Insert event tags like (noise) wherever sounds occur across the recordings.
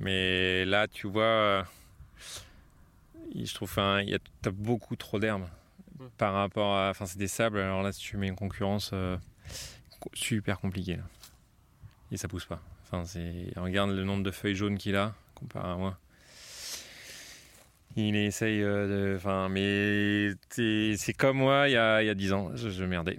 Mais là, tu vois, je trouve il y a beaucoup trop d'herbes par rapport à. Enfin, c'est des sables. Alors là, si tu mets une concurrence euh, super compliquée. Et ça pousse pas. Enfin. Regarde le nombre de feuilles jaunes qu'il a comparé à moi. Il essaye euh, de. Enfin, mais c'est comme moi il y a, il y a 10 ans. Je, je merdais.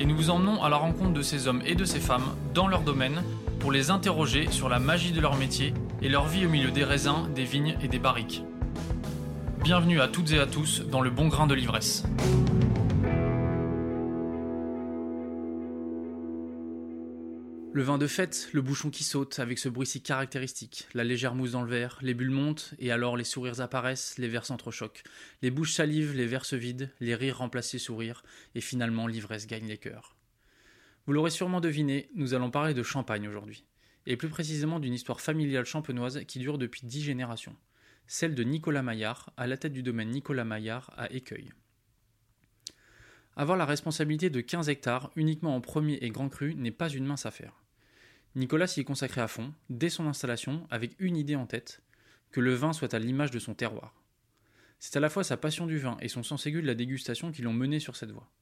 et nous vous emmenons à la rencontre de ces hommes et de ces femmes dans leur domaine pour les interroger sur la magie de leur métier et leur vie au milieu des raisins, des vignes et des barriques. Bienvenue à toutes et à tous dans le bon grain de l'ivresse. Le vin de fête, le bouchon qui saute avec ce bruit si caractéristique, la légère mousse dans le verre, les bulles montent et alors les sourires apparaissent, les verres s'entrechoquent, les bouches salivent, les verres se vident, les rires remplacent les sourires et finalement l'ivresse gagne les cœurs. Vous l'aurez sûrement deviné, nous allons parler de champagne aujourd'hui, et plus précisément d'une histoire familiale champenoise qui dure depuis dix générations, celle de Nicolas Maillard, à la tête du domaine Nicolas Maillard à Écueil. Avoir la responsabilité de 15 hectares uniquement en premier et grand cru n'est pas une mince affaire. Nicolas s'y est consacré à fond, dès son installation, avec une idée en tête, que le vin soit à l'image de son terroir. C'est à la fois sa passion du vin et son sens aigu de la dégustation qui l'ont mené sur cette voie.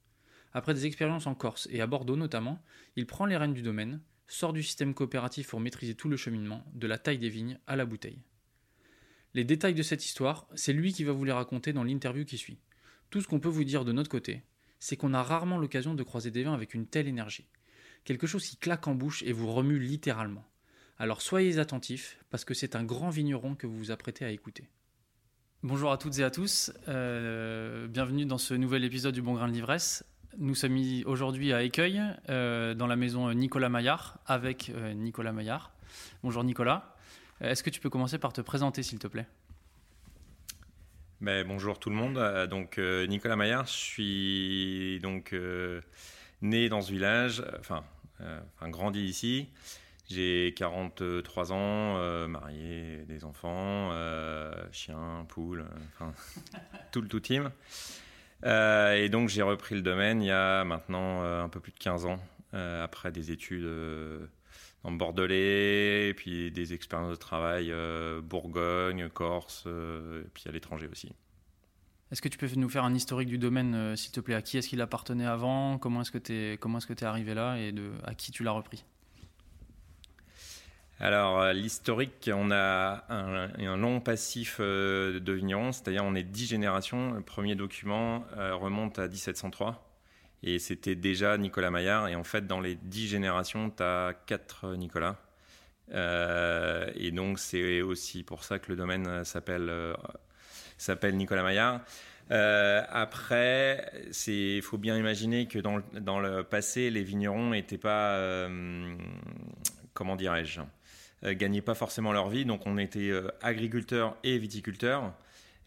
Après des expériences en Corse et à Bordeaux notamment, il prend les rênes du domaine, sort du système coopératif pour maîtriser tout le cheminement, de la taille des vignes à la bouteille. Les détails de cette histoire, c'est lui qui va vous les raconter dans l'interview qui suit. Tout ce qu'on peut vous dire de notre côté, c'est qu'on a rarement l'occasion de croiser des vins avec une telle énergie quelque chose qui claque en bouche et vous remue littéralement. Alors soyez attentifs, parce que c'est un grand vigneron que vous vous apprêtez à écouter. Bonjour à toutes et à tous, euh, bienvenue dans ce nouvel épisode du Bon Grain de l'Ivresse. Nous sommes aujourd'hui à Écueil, euh, dans la maison Nicolas Maillard, avec euh, Nicolas Maillard. Bonjour Nicolas, est-ce que tu peux commencer par te présenter s'il te plaît? Ben, Bonjour tout le monde, donc Nicolas Maillard, je suis donc né dans ce village, euh, enfin, euh, grandi ici. J'ai 43 ans, euh, marié, des enfants, chien, poule, enfin, (laughs) tout le tout team. et donc j'ai repris le domaine il y a maintenant un peu plus de 15 ans, après des études le Bordelais, puis des expériences de travail Bourgogne, Corse, et puis à l'étranger aussi. Est-ce que tu peux nous faire un historique du domaine, euh, s'il te plaît? À qui est-ce qu'il appartenait avant? Comment est-ce que tu es, comment est-ce que es arrivé là? Et à qui tu l'as repris? Alors, euh, l'historique, on a un, long passif euh, de vignerons, c'est-à-dire on est dix générations. Le premier document remonte à 1703 et c'était déjà Nicolas Maillard. Et en fait, dans les dix générations, tu as quatre Nicolas. et donc, c'est aussi pour ça que le domaine s'appelle s'appelle Nicolas Maillard. Euh, après, il faut bien imaginer que dans, le passé, les vignerons n'étaient pas, euh, comment dirais-je, euh, gagnaient pas forcément leur vie. Donc on était agriculteurs et viticulteurs.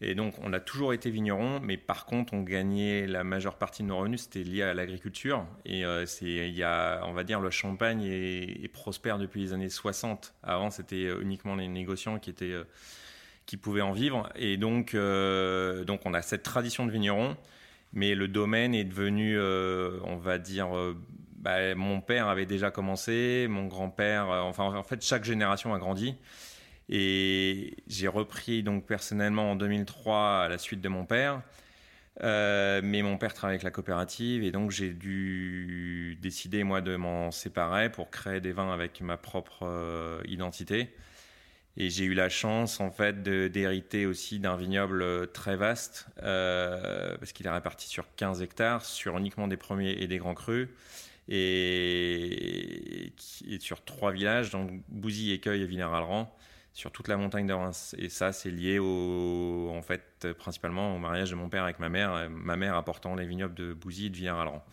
Et donc on a toujours été vigneron, mais par contre on gagnait la majeure partie de nos revenus, c'était lié à l'agriculture. Et c'est, y a, on va dire, le champagne est, prospère depuis les années 60. Avant c'était uniquement les négociants qui étaient qui pouvaient en vivre. Et donc, euh, donc on a cette tradition de vigneron, mais le domaine est devenu, euh, on va dire, euh, bah, mon père avait déjà commencé, mon grand-père, enfin en fait chaque génération a grandi. Et j'ai repris donc personnellement en 2003 à la suite de mon père. mais mon père travaille avec la coopérative et donc j'ai dû décider moi de m'en séparer pour créer des vins avec ma propre identité. Et j'ai eu la chance en fait d'hériter aussi d'un vignoble euh, très vaste euh, parce qu'il est réparti sur 15 hectares, sur uniquement des premiers et des grands crus, et, sur trois villages, donc Bouzy, Écueil et Villers-Alran. sur toute la montagne de Reims. Et ça, c'est lié au, en fait, principalement au mariage de mon père avec ma mère, ma mère apportant les vignobles de Bouzy et de Villers-Alran.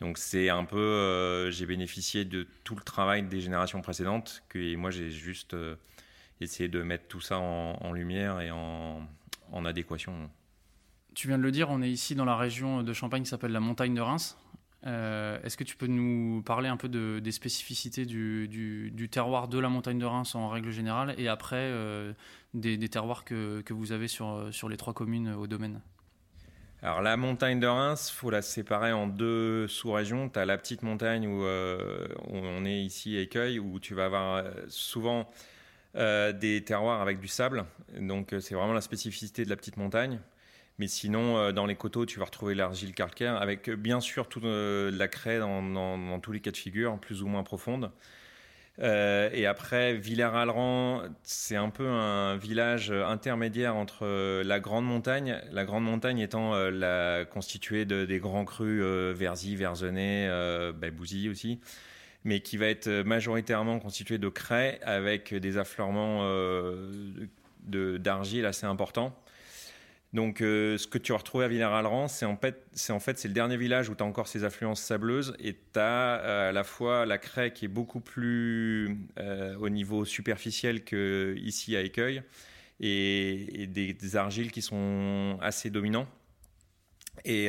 Donc c'est un peu, euh, j'ai bénéficié de tout le travail des générations précédentes, que moi j'ai juste euh, essayé de mettre tout ça en, lumière et en, adéquation. Tu viens de le dire, on est ici dans la région de Champagne qui s'appelle la montagne de Reims. Euh, est-ce que tu peux nous parler un peu des spécificités du, terroir de la montagne de Reims en règle générale et après des, terroirs que, vous avez sur, sur les trois communes au domaine? Alors la montagne de Reims, faut la séparer en deux sous-régions. Tu as la petite montagne euh, où, on est ici Écueil, où tu vas avoir euh, souvent euh, des terroirs avec du sable. Donc c'est vraiment la spécificité de la petite montagne. Mais sinon, dans les coteaux, tu vas retrouver l'argile calcaire, avec bien sûr toute la craie dans, tous les cas de figure, plus ou moins profonde. Euh, et après, Villers-Alran, c'est un peu un village intermédiaire entre euh, la Grande Montagne, la Grande Montagne étant euh, constituée de, des grands crus Verzy, Verzenay, bah, Bouzy aussi, mais qui va être majoritairement constituée de craie avec des affleurements d'argile assez importants. Donc, euh, ce que tu vas retrouver à Villers-Alran, c'est en fait, c'est le dernier village où tu as encore ces affluences sableuses et tu as euh, à la fois la craie qui est beaucoup plus euh, au niveau superficiel que ici à Écueil et, des, argiles qui sont assez dominants. Et,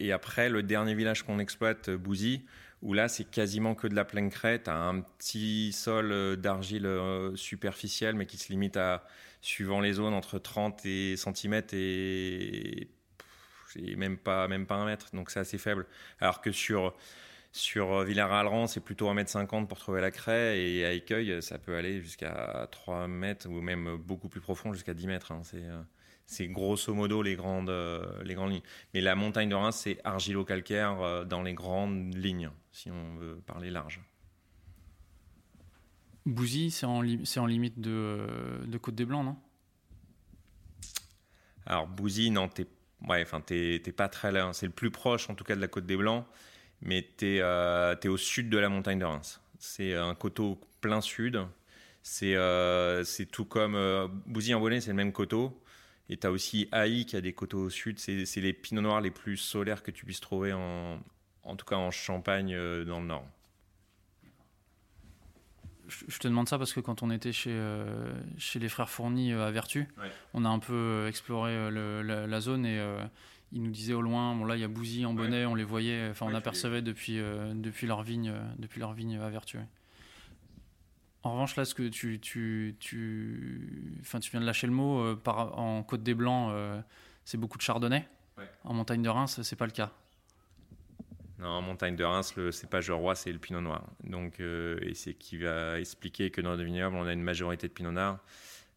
et après, le dernier village qu'on exploite, Bouzy, où là, c'est quasiment que de la pleine. Tu as un petit sol d'argile superficiel, mais qui se limite à suivant les zones, entre 30 et cm et, même pas, même pas un mètre. Donc c'est assez faible. Alors que sur, sur Villars-Alran, c'est plutôt 1m50 pour trouver la craie. Et à Écueil, ça peut aller jusqu'à 3 mètres ou même beaucoup plus profond, jusqu'à 10 mètres. Hein. C'est c'est grosso modo les grandes, les grandes lignes. Mais la montagne de Reims, c'est argilo-calcaire euh, dans les grandes lignes, si on veut parler large. Bouzy, c'est en, en, limite de, de Côte des Blancs, non? Alors, Bouzy, non, t'es ouais, pas très là. C'est le plus proche, en tout cas, de la Côte des Blancs, mais tu es, euh, au sud de la montagne de Reims. C'est un coteau plein sud. C'est euh, tout comme euh, Bouzy en Bonnet, c'est le même coteau. Et tu as aussi Haï qui a des coteaux au sud. C'est les pinots noirs les plus solaires que tu puisses trouver, en, en tout cas en Champagne dans le nord je te demande ça parce que quand on était chez, euh, chez les frères Fournis euh, à Vertu, on a un peu euh, exploré la, zone et ils nous disaient au loin, bon là il y a Bouzy en bonnet, on les voyait, enfin on apercevait depuis, depuis leur vigne, depuis leur vigne à Vertu. En revanche, là, ce que tu, tu, tu, enfin, tu viens de lâcher le mot, par, en Côte des Blancs, c'est beaucoup de chardonnay. En montagne de Reims, c'est pas le cas. Non, en montagne de Reims, le cépage roi, c'est le pinot noir. Donc, euh, et c'est qui va expliquer que dans le vignoble, on a une majorité de pinot noir.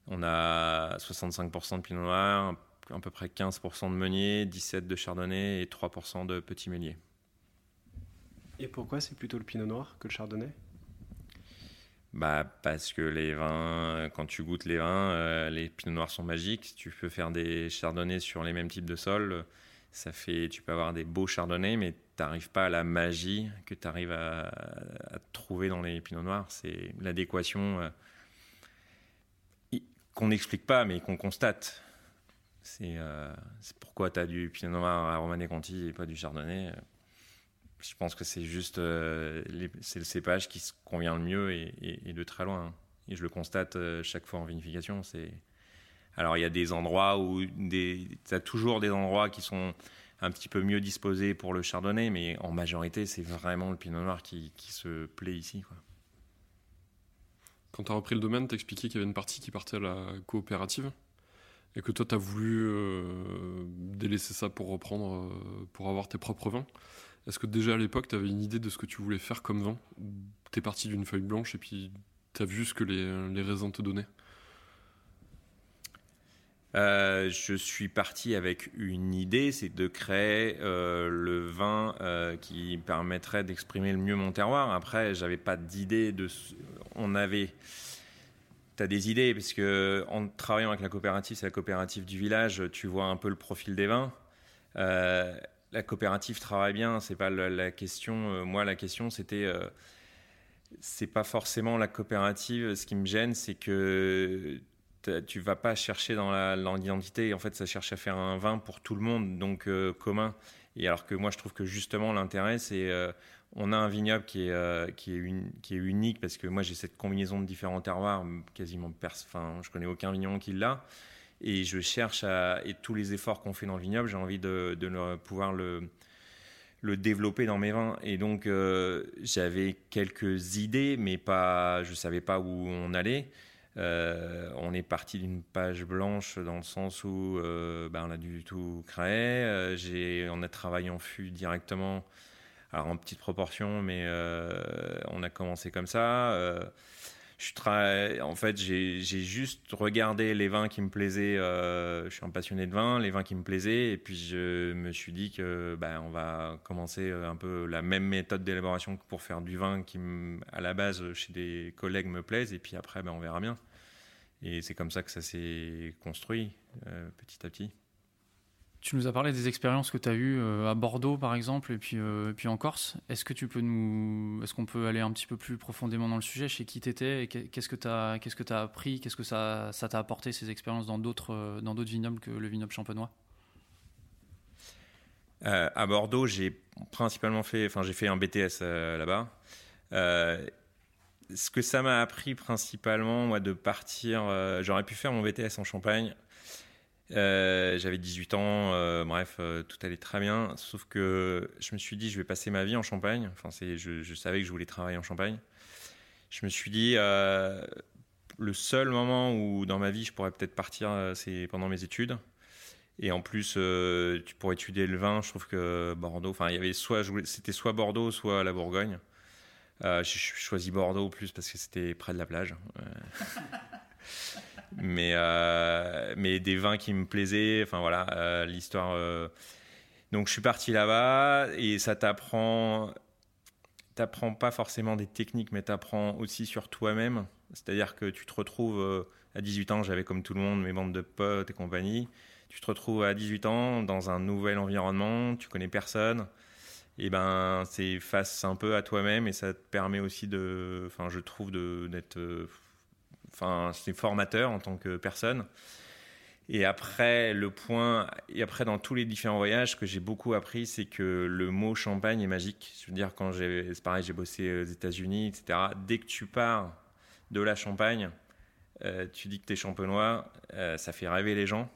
On a 65% de pinot noir, à peu près 15% de meunier, 17% de chardonnay et 3% de petit meunier. Et pourquoi c'est plutôt le pinot noir que le chardonnay? Bah, parce que les vins, quand tu goûtes les vins, euh, les pinots noirs sont magiques. Tu peux faire des chardonnays sur les mêmes types de sols. Ça fait, tu peux avoir des beaux chardonnays, mais tu n'arrives pas à la magie que tu arrives à, trouver dans les pinots noirs. C'est l'adéquation euh, qu'on n'explique pas, mais qu'on constate. C'est euh, pourquoi tu as du pinot noir à Romanée Conti et pas du chardonnay. Je pense que c'est juste euh, le cépage qui se convient le mieux et, de très loin. Et je le constate chaque fois en vinification. Alors il y a des endroits où des, as toujours des endroits qui sont un petit peu mieux disposé pour le chardonnay, mais en majorité, c'est vraiment le pinot noir qui, se plaît ici. Quand tu as repris le domaine, tu expliqué qu'il y avait une partie qui partait à la coopérative et que toi, tu as voulu euh, délaisser ça pour reprendre, euh, pour avoir tes propres vins. Est-ce que déjà à l'époque, tu avais une idée de ce que tu voulais faire comme vin? Tu es parti d'une feuille blanche et puis tu as vu ce que les raisins te donnaient? Euh, je suis parti avec une idée, c'est de créer euh, le vin euh, qui permettrait d'exprimer le mieux mon terroir. Après, j'avais pas d'idée. On avait. Tu as des idées, parce que en travaillant avec la coopérative, c'est la coopérative du village, tu vois un peu le profil des vins. la coopérative travaille bien, c'est pas la, question. moi, la question, c'était c'est pas forcément la coopérative. Ce qui me gêne, c'est que tu vas pas chercher dans l'identité. En fait, ça cherche à faire un vin pour tout le monde, donc euh, commun. Et alors que moi, je trouve que justement, l'intérêt, c'est euh, on a un vignoble qui est, euh, unique parce que moi, j'ai cette combinaison de différents terroirs, quasiment enfin, je connais aucun vigneron qui l'a. Et je cherche à, et tous les efforts qu'on fait dans le vignoble, j'ai envie de, pouvoir le, le développer dans mes vins. Et donc, j'avais quelques idées, mais pas, je savais pas où on allait. Euh, on est parti d'une page blanche dans le sens où euh, ben, on a du tout créé. Euh, on a travaillé en fût directement, alors en petite proportion, mais on a commencé comme ça. en fait, j'ai juste regardé les vins qui me plaisaient. je suis un passionné de vin, les vins qui me plaisaient, et puis je me suis dit que ben, on va commencer un peu la même méthode d'élaboration pour faire du vin qui, à la base, chez des collègues me plaise, et puis après, ben, on verra bien. Et c'est comme ça que ça s'est construit euh, petit à petit. Tu nous as parlé des expériences que tu as eues euh, à Bordeaux, par exemple, et puis, euh, puis en Corse. Est-ce que tu peux nous, est-ce qu'on peut aller un petit peu plus profondément dans le sujet Chez qui tu étais et qu'est-ce que tu as, qu'est-ce que as appris Qu'est-ce que ça, ça t'a apporté ces expériences dans d'autres, dans d'autres vignobles que le vignoble champenois? À Bordeaux, j'ai principalement fait, enfin, j'ai fait un BTS là-bas ce que ça m'a appris principalement, moi, de partir. Euh, j'aurais pu faire mon BTS en Champagne. Euh, j'avais 18 ans, euh, bref, tout allait très bien. Sauf que je me suis dit, je vais passer ma vie en Champagne. Enfin, je, je, savais que je voulais travailler en Champagne. Je me suis dit, le seul moment où dans ma vie je pourrais peut-être partir, c'est pendant mes études. Et en plus, pourrais étudier le vin. Je trouve que Bordeaux, enfin, il y avait soit, c'était soit Bordeaux, soit la Bourgogne. Euh, j'ai choisi Bordeaux plus parce que c'était près de la plage. (laughs) mais, euh, mais des vins qui me plaisaient. Enfin voilà, euh, l'histoire. Donc je suis parti là-bas et ça t'apprend. T'apprends pas forcément des techniques, mais t'apprends aussi sur toi-même. C'est-à-dire que tu te retrouves à 18 ans, j'avais comme tout le monde mes bandes de potes et compagnie. Tu te retrouves à 18 ans dans un nouvel environnement, tu connais personne et ben c'est face un peu à toi-même et ça te permet aussi de enfin je trouve d'être euh, enfin c'est formateur en tant que personne. Et après le point et après dans tous les différents voyages ce que j'ai beaucoup appris c'est que le mot champagne est magique. Je veux dire quand j'ai c'est pareil j'ai bossé aux États-Unis etc dès que tu pars de la Champagne euh, tu dis que tu es champenois euh, ça fait rêver les gens.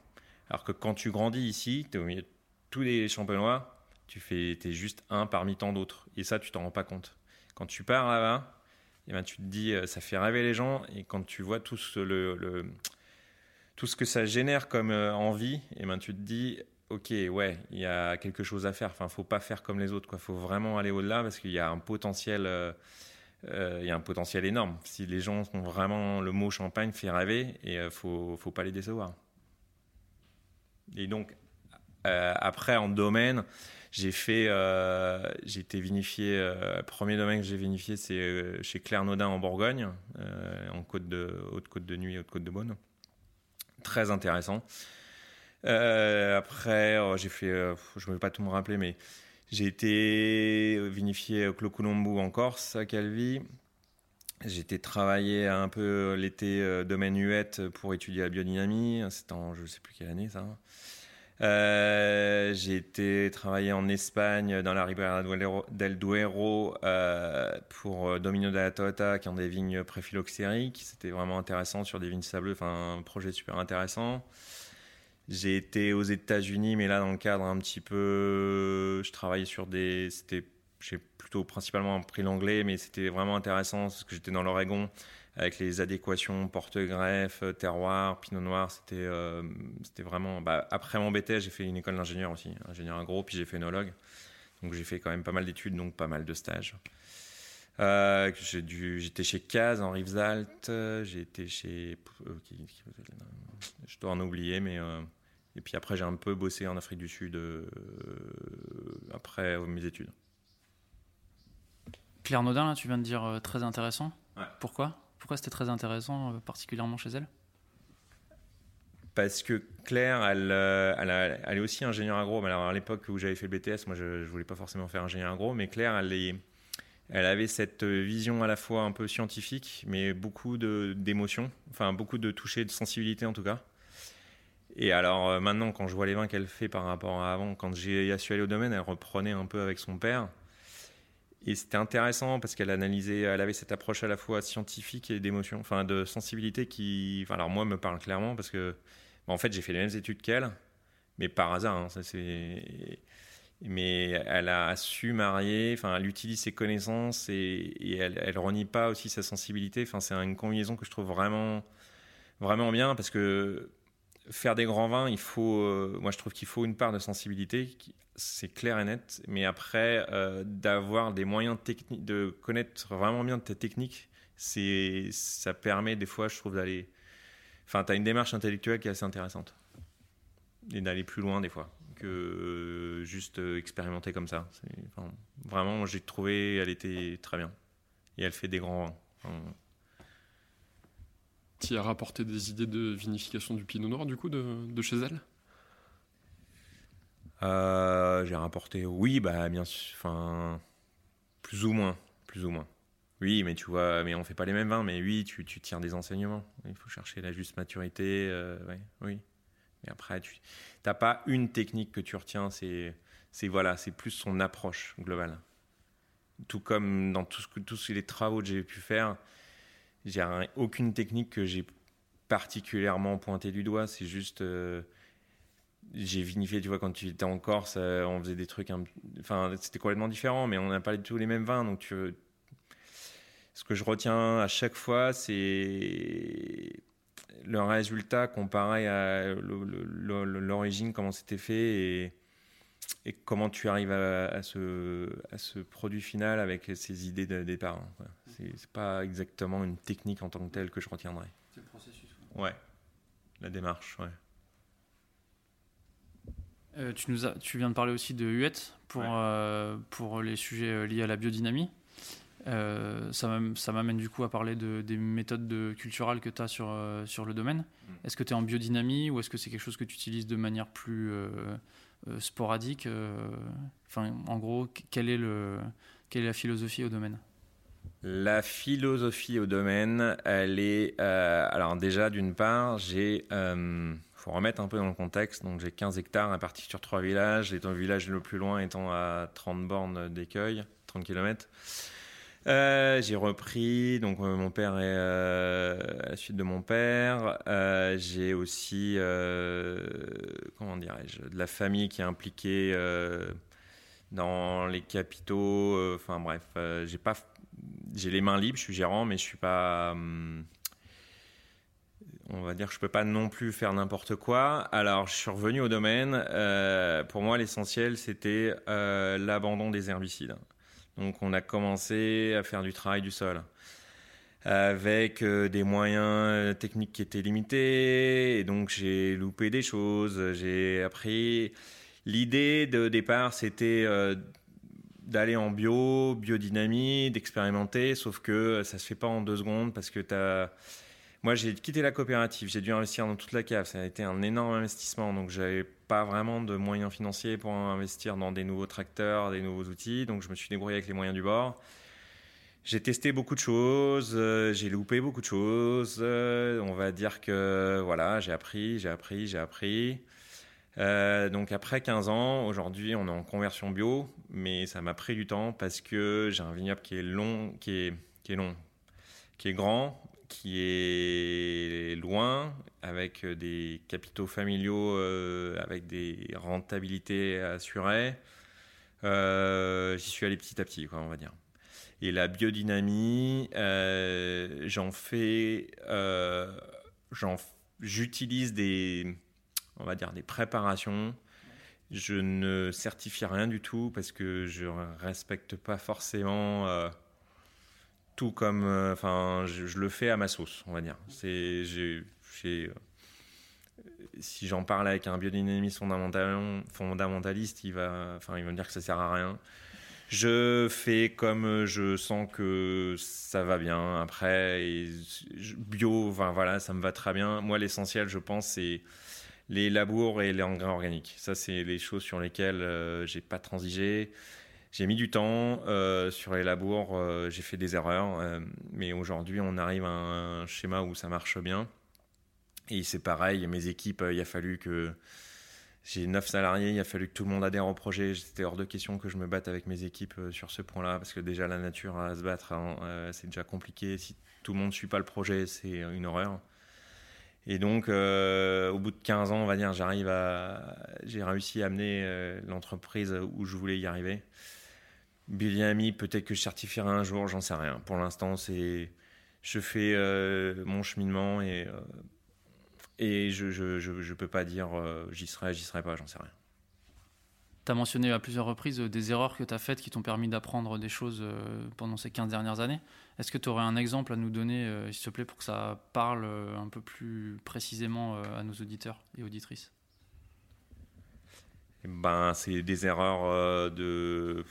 Alors que quand tu grandis ici tu au milieu de tous les champenois tu fais, es juste un parmi tant d'autres. Et ça, tu t'en rends pas compte. Quand tu pars là-bas, eh ben, tu te dis, euh, ça fait rêver les gens. Et quand tu vois tout ce, que ça génère comme euh, envie, eh ben, tu te dis, ok, ouais, il y a quelque chose à faire. Enfin, faut pas faire comme les autres. Il faut vraiment aller au-delà parce qu'il y a un potentiel. Euh, y a un potentiel énorme. Si les gens ont vraiment le mot champagne fait rêver, et ne faut pas les décevoir. Et donc, après, en domaine, j'ai fait, euh, j'ai été vinifié. Euh, premier domaine que j'ai vinifié, c'est euh, chez Claire Naudin en Bourgogne, en côte de haute côte de nuit, haute côte de Beaune. Très intéressant. après, oh, j'ai fait, je ne vais pas tout me rappeler, mais j'ai été vinifié au Clocolombo en Corse, à Calvi. J'ai été travailler un peu l'été domaine Huette pour étudier la biodynamie. C'était en je ne sais plus quelle année ça. Euh, j'ai été travailler en Espagne dans la Ribera del Duero euh, pour euh, Domino de la Tota qui ont des vignes préphyloxériques. C'était vraiment intéressant sur des vignes sableuses, enfin un projet super intéressant. J'ai été aux États-Unis, mais là dans le cadre un petit peu, je travaillais sur des, j'ai plutôt principalement appris l'anglais, mais c'était vraiment intéressant parce que j'étais dans l'Oregon avec les adéquations porte-greffe, terroir, pinot noir. C'était euh, c'était vraiment. Bah, après mon BTS, j'ai fait une école d'ingénieur aussi, ingénieur agro, puis j'ai fait énologue. Donc j'ai fait quand même pas mal d'études, donc pas mal de stages. Euh, J'étais chez Caz en Rivesaltes, j'ai été chez. Euh, je dois en oublier, mais. Euh, et puis après, j'ai un peu bossé en Afrique du Sud après mes études. Claire Naudin, là, tu viens de dire très intéressant. Pourquoi? Pourquoi c'était très intéressant, euh, particulièrement chez elle? Parce que Claire, elle, euh, elle, est aussi ingénieure agro. Alors à l'époque où j'avais fait le BTS, moi je ne voulais pas forcément faire ingénieur agro, mais Claire, elle est, elle avait cette vision à la fois un peu scientifique, mais beaucoup d'émotions, enfin beaucoup de toucher de sensibilité en tout cas. Et alors euh, maintenant, quand je vois les vins qu'elle fait par rapport à avant, quand j'ai su aller au domaine, elle reprenait un peu avec son père. Et c'était intéressant parce qu'elle analysait, elle avait cette approche à la fois scientifique et d'émotion, enfin de sensibilité qui, enfin, alors moi me parle clairement parce que, bah, en fait, j'ai fait les mêmes études qu'elle, mais par hasard. Hein, ça c'est, mais elle a su marier, enfin, elle utilise ses connaissances et, elle, elle renie pas aussi sa sensibilité. Enfin, c'est une combinaison que je trouve vraiment, vraiment bien parce que faire des grands vins, il faut, euh, moi je trouve qu'il faut une part de sensibilité, c'est clair et net, mais après euh, d'avoir des moyens techniques, de connaître vraiment bien tes techniques, c'est, ça permet des fois, je trouve, d'aller, enfin, tu as une démarche intellectuelle qui est assez intéressante et d'aller plus loin des fois que euh, juste expérimenter comme ça. vraiment, j'ai trouvé, elle était très bien et elle fait des grands vins. Tu as rapporté des idées de vinification du pinot noir, du coup, de, chez elle? Euh, J'ai rapporté, oui, bah, bien sûr, enfin, plus ou moins, plus ou moins. Oui, mais tu vois, mais on fait pas les mêmes vins, mais oui, tu, tu tires des enseignements. Il faut chercher la juste maturité, euh, oui. Mais après, tu n'as pas une technique que tu retiens, c'est, voilà, c'est plus son approche globale. Tout comme dans tous les travaux que j'ai pu faire, j'ai aucune technique que j'ai particulièrement pointé du doigt. C'est juste. Euh, j'ai vinifié, tu vois, quand tu étais en Corse, euh, on faisait des trucs. Enfin, c'était complètement différent, mais on n'a pas du tout les mêmes vins. Donc, tu, ce que je retiens à chaque fois, c'est le résultat comparé à l'origine, comment c'était fait et et comment tu arrives à, ce, à, ce, produit final avec ces idées de départ. Hein, c'est pas exactement une technique en tant que telle que je retiendrai. C'est le processus. Ouais, la démarche, ouais. Euh, tu, nous as, tu viens de parler aussi de huette pour, euh, pour les sujets euh, liés à la biodynamie. ça m'amène du coup à parler de, des méthodes de, culturales que tu as sur, sur le domaine. Mm. Est-ce que tu es en biodynamie ou est-ce que c'est quelque chose que tu utilises de manière plus euh, sporadique. Euh, enfin, en gros, quelle est, le, quelle est la philosophie au domaine? La philosophie au domaine, elle est. Euh, alors, déjà, d'une part, j'ai. Faut remettre un peu dans le contexte. Donc, j'ai 15 hectares répartis sur trois villages. Le village le plus loin étant à 30 bornes d'écueil, 30 km. Euh, j'ai repris, donc euh, mon père est euh, à la suite de mon père. j'ai aussi, comment dirais-je, de la famille qui est impliquée dans les capitaux. Enfin bref, j'ai pas, j'ai les mains libres, je suis gérant, mais je suis pas. on va dire que je peux pas non plus faire n'importe quoi. Alors, je suis revenu au domaine. pour moi, l'essentiel, c'était l'abandon des herbicides. Donc on a commencé à faire du travail du sol avec euh, des moyens euh, techniques qui étaient limités. Et donc j'ai loupé des choses, j'ai appris. L'idée de départ c'était euh, d'aller en bio, biodynamie, d'expérimenter, sauf que ça se fait pas en deux secondes parce que tu as moi, j'ai quitté la coopérative, j'ai dû investir dans toute la cave. Ça a été un énorme investissement, donc j'avais pas vraiment de moyens financiers pour investir dans des nouveaux tracteurs, des nouveaux outils. Donc, je me suis débrouillé avec les moyens du bord. J'ai testé beaucoup de choses, euh, j'ai loupé beaucoup de choses. Euh, on va dire que voilà, j'ai appris, j'ai appris, j'ai appris. Euh, donc après 15 ans, aujourd'hui, on est en conversion bio, mais ça m'a pris du temps parce que j'ai un vignoble qui est long, qui est, qui est long, qui est grand, qui est loin, avec des capitaux familiaux, euh, avec des rentabilités assurées. Euh, j'y suis allé petit à petit, quoi, on va dire. Et la biodynamie, euh, j'en fais, j'utilise des, on va dire, des préparations. Je ne certifie rien du tout parce que je respecte pas forcément tout comme, euh, enfin, je, le fais à ma sauce, on va dire. C'est, euh, si j'en parle avec un biodynamiste fondamental, fondamentaliste, il va, enfin, il va me dire que ça sert à rien. Je fais comme je sens que ça va bien. Après, bio, enfin voilà, ça me va très bien. Moi, l'essentiel, je pense, c'est les labours et les engrais organiques. Ça, c'est les choses sur lesquelles euh, j'ai pas transigé. J'ai mis du temps sur les labours, j'ai fait des erreurs, mais aujourd'hui on arrive à un schéma où ça marche bien. Et c'est pareil, mes équipes, il a fallu que j'ai 9 salariés, il a fallu que tout le monde adhère au projet. C'était hors de question que je me batte avec mes équipes sur ce point-là, parce que déjà la nature à se battre, hein, c'est déjà compliqué. Si tout le monde ne suit pas le projet, c'est une horreur. Et donc, euh, au bout de 15 ans, on va dire, j'arrive à, j'ai réussi à amener euh, l'entreprise où je voulais y arriver. Ami, peut-être que je certifierai un jour, j'en sais rien. Pour l'instant, c'est, je fais euh, mon cheminement et et je je, je, peux pas dire j'y serai, j'y serai pas, j'en sais rien. Tu as mentionné à plusieurs reprises des erreurs que tu as faites qui t'ont permis d'apprendre des choses pendant ces 15 dernières années. Est-ce que tu aurais un exemple à nous donner, euh, s'il te plaît, pour que ça parle euh, un peu plus précisément euh, à nos auditeurs et auditrices? Eh ben, C'est des erreurs de...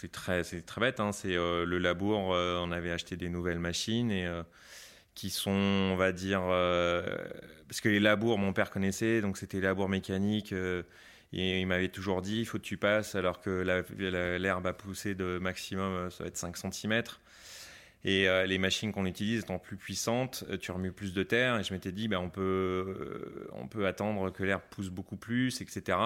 C'est très, très bête, hein. c'est le labour, on avait acheté des nouvelles machines et qui sont, on va dire, parce que les labours, mon père connaissait, donc c'était les labours mécaniques, et il m'avait toujours dit, il faut que tu passes, alors que l'herbe a poussé de maximum, ça va être 5 cm. Et euh, les machines qu'on utilise étant plus puissantes, euh, tu remues plus de terre. Et je m'étais dit, ben, on, peut, euh, on peut attendre que l'herbe pousse beaucoup plus, etc.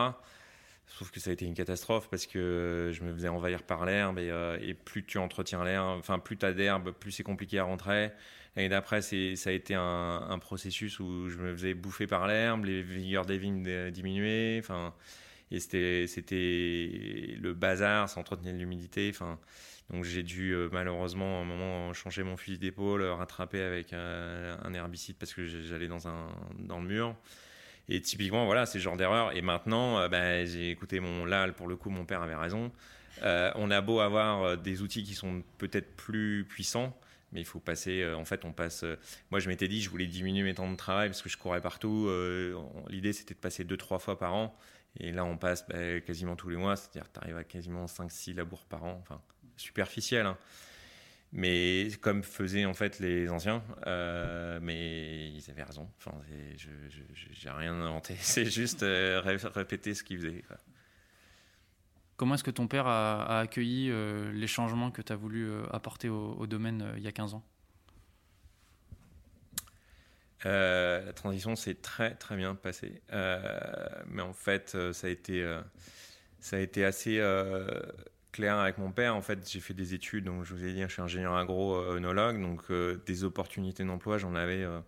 Sauf que ça a été une catastrophe parce que je me faisais envahir par l'herbe et, plus tu entretiens l'herbe, enfin plus tu as d'herbe, plus c'est compliqué à rentrer. Et d'après, ça a été un, processus où je me faisais bouffer par l'herbe, les vigueurs des vignes diminuaient, enfin, et c'était le bazar, ça entretenait l'humidité, enfin. Donc j'ai dû euh, malheureusement à un moment changer mon fusil d'épaule, rattraper avec un, herbicide parce que j'allais dans, un, dans le mur. Et typiquement, voilà, c'est ce genre d'erreur. Et maintenant, euh, bah, j'ai écouté mon là, pour le coup, mon père avait raison. Euh, on a beau avoir des outils qui sont peut-être plus puissants, mais il faut passer. en fait, on passe. moi, je m'étais dit, je voulais diminuer mes temps de travail parce que je courais partout. L'idée, c'était de passer deux, trois fois par an. Et là, on passe bah, quasiment tous les mois, c'est-à-dire tu arrives à quasiment 5-6 labours par an. Enfin, superficielle. Hein. Mais comme faisaient en fait les anciens, euh, mais ils avaient raison. Enfin, je j'ai rien inventé. (laughs) C'est juste euh, répéter ce qu'ils faisaient. Comment est-ce que ton père a, accueilli euh, les changements que tu as voulu apporter au, domaine il y a 15 ans? La transition s'est très très bien passée. mais en fait, ça a été, ça a été assez clair avec mon père. En fait, j'ai fait des études, donc je vous ai dit, je suis ingénieur agro-œnologue, donc euh, des opportunités d'emploi, j'en avais. Euh,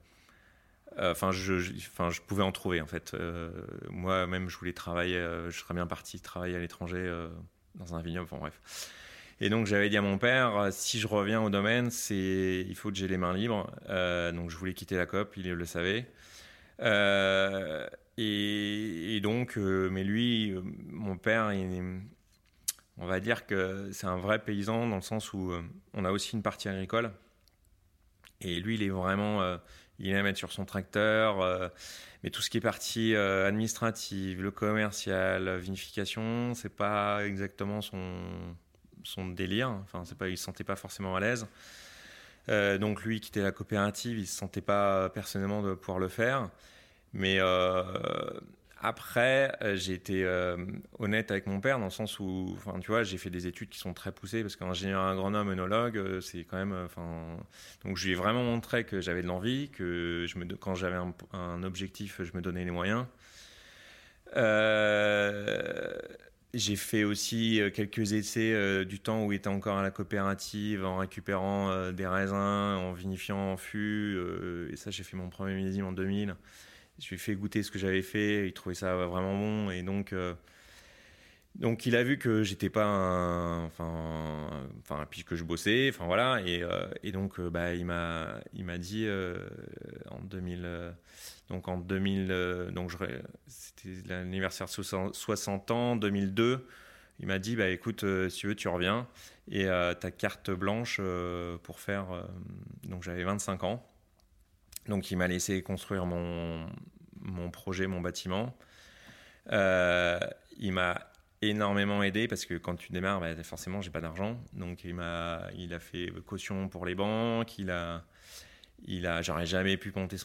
euh, enfin, je, enfin, je pouvais en trouver en fait. Moi-même, je voulais travailler, je serais bien parti travailler à l'étranger dans un vignoble. Enfin bref. Et donc j'avais dit à mon père, si je reviens au domaine, c'est il faut que j'ai les mains libres. donc je voulais quitter la COP, il le savait. Et, et, donc, mais lui, mon père, il, on va dire que c'est un vrai paysan dans le sens où euh, on a aussi une partie agricole. Et lui, il est vraiment, euh, il aime être sur son tracteur, euh, mais tout ce qui est partie administrative, le commercial, vinification, c'est pas exactement son, son délire. Enfin, c'est pas, il se sentait pas forcément à l'aise. donc lui, qui était la coopérative, il se sentait pas personnellement de pouvoir le faire. Mais après, euh, j'ai été euh, honnête avec mon père dans le sens où, enfin, tu vois, j'ai fait des études qui sont très poussées parce qu'ingénieur agronome, œnologue, euh, c'est quand même, enfin, donc je lui ai vraiment montré que j'avais de l'envie, que quand j'avais un, objectif, je me donnais les moyens. j'ai fait aussi quelques essais du temps où il était encore à la coopérative en récupérant des raisins, en vinifiant en fût. et ça, j'ai fait mon premier millésime en 2000 je lui ai fait goûter ce que j'avais fait, il trouvait ça vraiment bon et donc euh, donc il a vu que j'étais pas enfin enfin je bossais, enfin voilà et, euh, donc euh, bah il m'a il m'a dit en 2000 donc en 2000 donc c'était l'anniversaire de 60 ans 2002 il m'a dit bah écoute si tu veux tu reviens et ta carte blanche pour faire donc j'avais 25 ans donc il m'a laissé construire mon, mon projet, mon bâtiment. Euh, il m'a énormément aidé parce que quand tu démarres, bah, forcément, j'ai pas d'argent. Donc il m'a, il a fait caution pour les banques. Il a, il a, j'aurais jamais pu compter ce,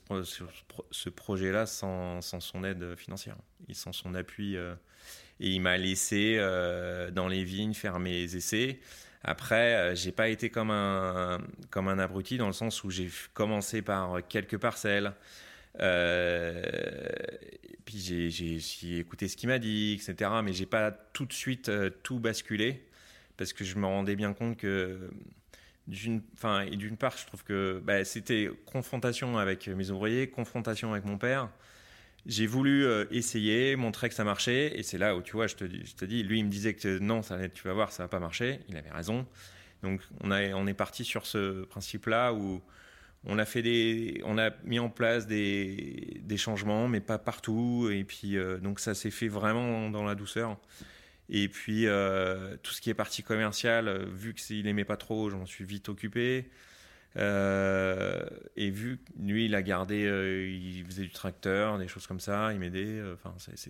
ce projet-là sans, sans, son aide financière et sans son appui. Euh. Et il m'a laissé dans les vignes faire mes essais. Après, j'ai pas été comme un, comme un abruti dans le sens où j'ai commencé par quelques parcelles. Euh, puis j'ai écouté ce qu'il m'a dit, etc. Mais j'ai pas tout de suite euh, tout basculé parce que je me rendais bien compte que d'une enfin et d'une part je trouve que bah, c'était confrontation avec mes ouvriers confrontation avec mon père j'ai voulu euh, essayer montrer que ça marchait et c'est là où tu vois je te, je dis lui il me disait que non tu vas voir ça va pas marcher il avait raison donc on est parti sur ce principe là où on a fait des, on a mis en place des, changements, mais pas partout. Et puis euh, donc ça s'est fait vraiment dans la douceur. Et puis euh, tout ce qui est partie commerciale, vu qu'il n'aimait pas trop, j'en suis vite occupé. Et vu lui, il a gardé, il faisait du tracteur, des choses comme ça, il m'aidait. Enfin, c'est.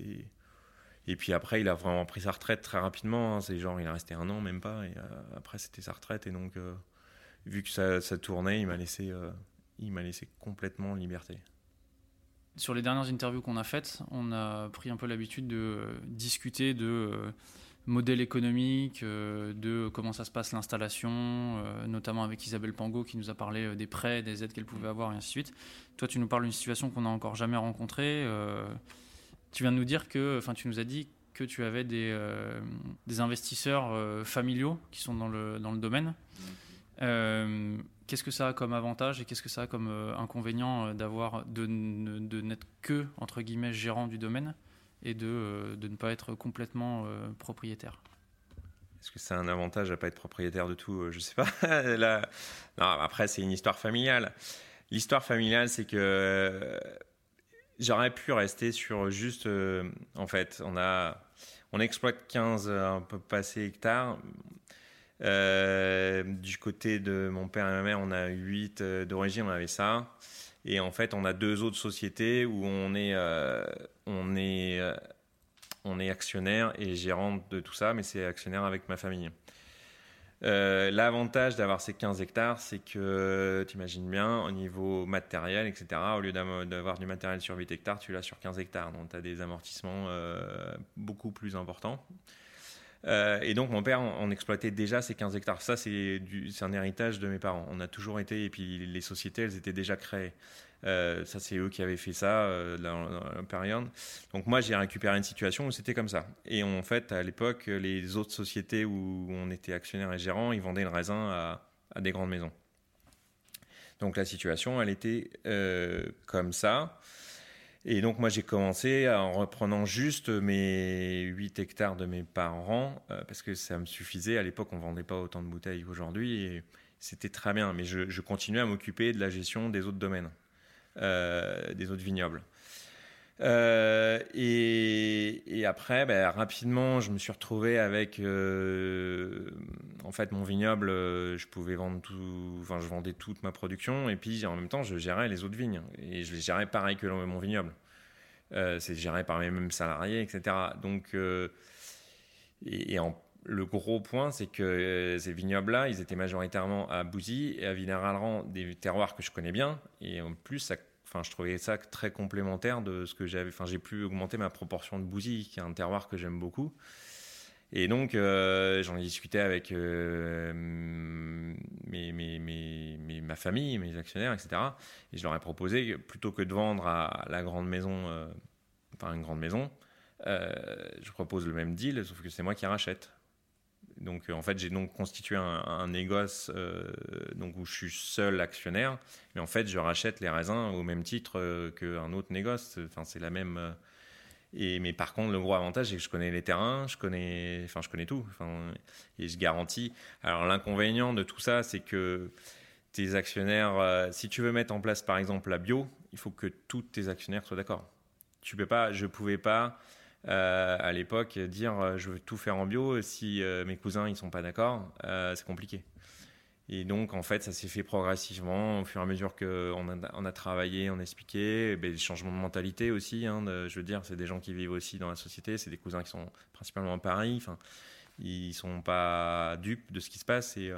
Et puis après, il a vraiment pris sa retraite très rapidement. Hein. c'est genre, il a resté un an, même pas. Et après, c'était sa retraite. Et donc, vu que ça, tournait, il m'a laissé, euh, il m'a laissé complètement en liberté. Sur les dernières interviews qu'on a faites, on a pris un peu l'habitude de euh, discuter de euh, modèle économique, de comment ça se passe l'installation, notamment avec Isabelle Pango qui nous a parlé des prêts, des aides qu'elle pouvait avoir et ainsi de suite. Toi, tu nous parles d'une situation qu'on n'a encore jamais rencontrée. tu viens de nous dire que, enfin, tu nous as dit que tu avais des, investisseurs familiaux qui sont dans le, dans le domaine. Euh, qu'est-ce que ça a comme avantage et qu'est-ce que ça a comme euh, inconvénient euh, d'avoir de, de n'être que entre guillemets gérant du domaine? Et de, de ne pas être complètement propriétaire est-ce que c'est un avantage à pas être propriétaire de tout Je sais pas. (laughs) Là, non, après, c'est une histoire familiale. L'histoire familiale, c'est que j'aurais pu rester sur juste. en fait, on a, on exploite 15 un peu passé hectares. Euh, du côté de mon père et ma mère, on a 8 euh, d'origine, on avait ça. Et en fait, on a deux autres sociétés où on est, euh, est actionnaire et gérant de tout ça, mais c'est actionnaire avec ma famille. L'avantage d'avoir ces 15 hectares, c'est que tu imagines bien, au niveau matériel, etc., au lieu d'avoir du matériel sur 8 hectares, tu l'as sur 15 hectares. Donc tu as des amortissements beaucoup plus importants. Euh, et donc mon père, on, exploitait déjà ces 15 hectares. Ça, c'est un héritage de mes parents. On a toujours été, et puis les sociétés, elles étaient déjà créées. Euh, ça, c'est eux qui avaient fait ça euh, dans, la période. Donc moi, j'ai récupéré une situation où c'était comme ça. Et en fait, à l'époque, les autres sociétés où on était actionnaire et gérant, ils vendaient le raisin à, à des grandes maisons. Donc la situation, elle était comme ça. Et donc moi j'ai commencé en reprenant juste mes 8 hectares de mes parents, euh, parce que ça me suffisait. À l'époque on ne vendait pas autant de bouteilles qu'aujourd'hui, et c'était très bien. Mais je, continuais à m'occuper de la gestion des autres domaines, euh, des autres vignobles. Euh, et, après, ben, rapidement, je me suis retrouvé avec, euh, en fait, mon vignoble. Euh, je pouvais vendre tout, enfin, je vendais toute ma production, et puis en même temps, je gérais les autres vignes, et je les gérais pareil que mon vignoble. c'est géré par mes mêmes salariés, etc. Donc, et, le gros point, c'est que ces vignobles-là, ils étaient majoritairement à Bouzy et à Villers-Alran, des terroirs que je connais bien, et en plus, ça Enfin, je trouvais ça très complémentaire de ce que j'avais. Enfin, j'ai pu augmenter ma proportion de Bouzy, qui est un terroir que j'aime beaucoup. Et donc, euh, j'en ai discuté avec euh, mes, mes, ma famille, mes actionnaires, etc. Et je leur ai proposé, plutôt que de vendre à la grande maison, euh, enfin une grande maison, je propose le même deal, sauf que c'est moi qui rachète. Donc euh, en fait, j'ai donc constitué un, négoce euh, donc où je suis seul actionnaire, mais en fait, je rachète les raisins au même titre euh, qu'un autre négoce. Enfin, c'est la même. et mais par contre, le gros avantage, c'est que je connais les terrains, je connais, enfin, je connais tout, et je garantis. Alors l'inconvénient de tout ça, c'est que tes actionnaires, si tu veux mettre en place par exemple la bio, il faut que tous tes actionnaires soient d'accord. Tu peux pas, je pouvais pas euh, à l'époque, dire euh, je veux tout faire en bio, si euh, mes cousins ils sont pas d'accord, c'est compliqué. Et donc, en fait, ça s'est fait progressivement au fur et à mesure qu'on a, on a travaillé, on a expliqué. Ben, des changements de mentalité aussi. Hein, je veux dire, c'est des gens qui vivent aussi dans la société. C'est des cousins qui sont principalement à Paris. Enfin, ils sont pas dupes de ce qui se passe. Et,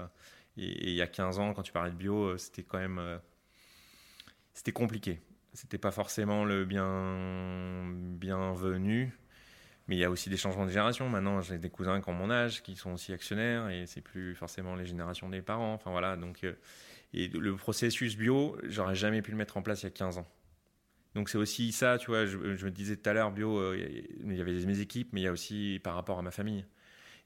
il y a 15 ans, quand tu parlais de bio, c'était quand même. c'était compliqué. C'était pas forcément le bien, bienvenu. Mais il y a aussi des changements de génération. Maintenant, j'ai des cousins qui ont mon âge, qui sont aussi actionnaires, et c'est plus forcément les générations des parents. Enfin voilà, donc euh, et le processus bio, j'aurais jamais pu le mettre en place il y a 15 ans. Donc c'est aussi ça, tu vois. Je, me disais tout à l'heure, bio, euh, il y avait mes équipes, mais il y a aussi par rapport à ma famille.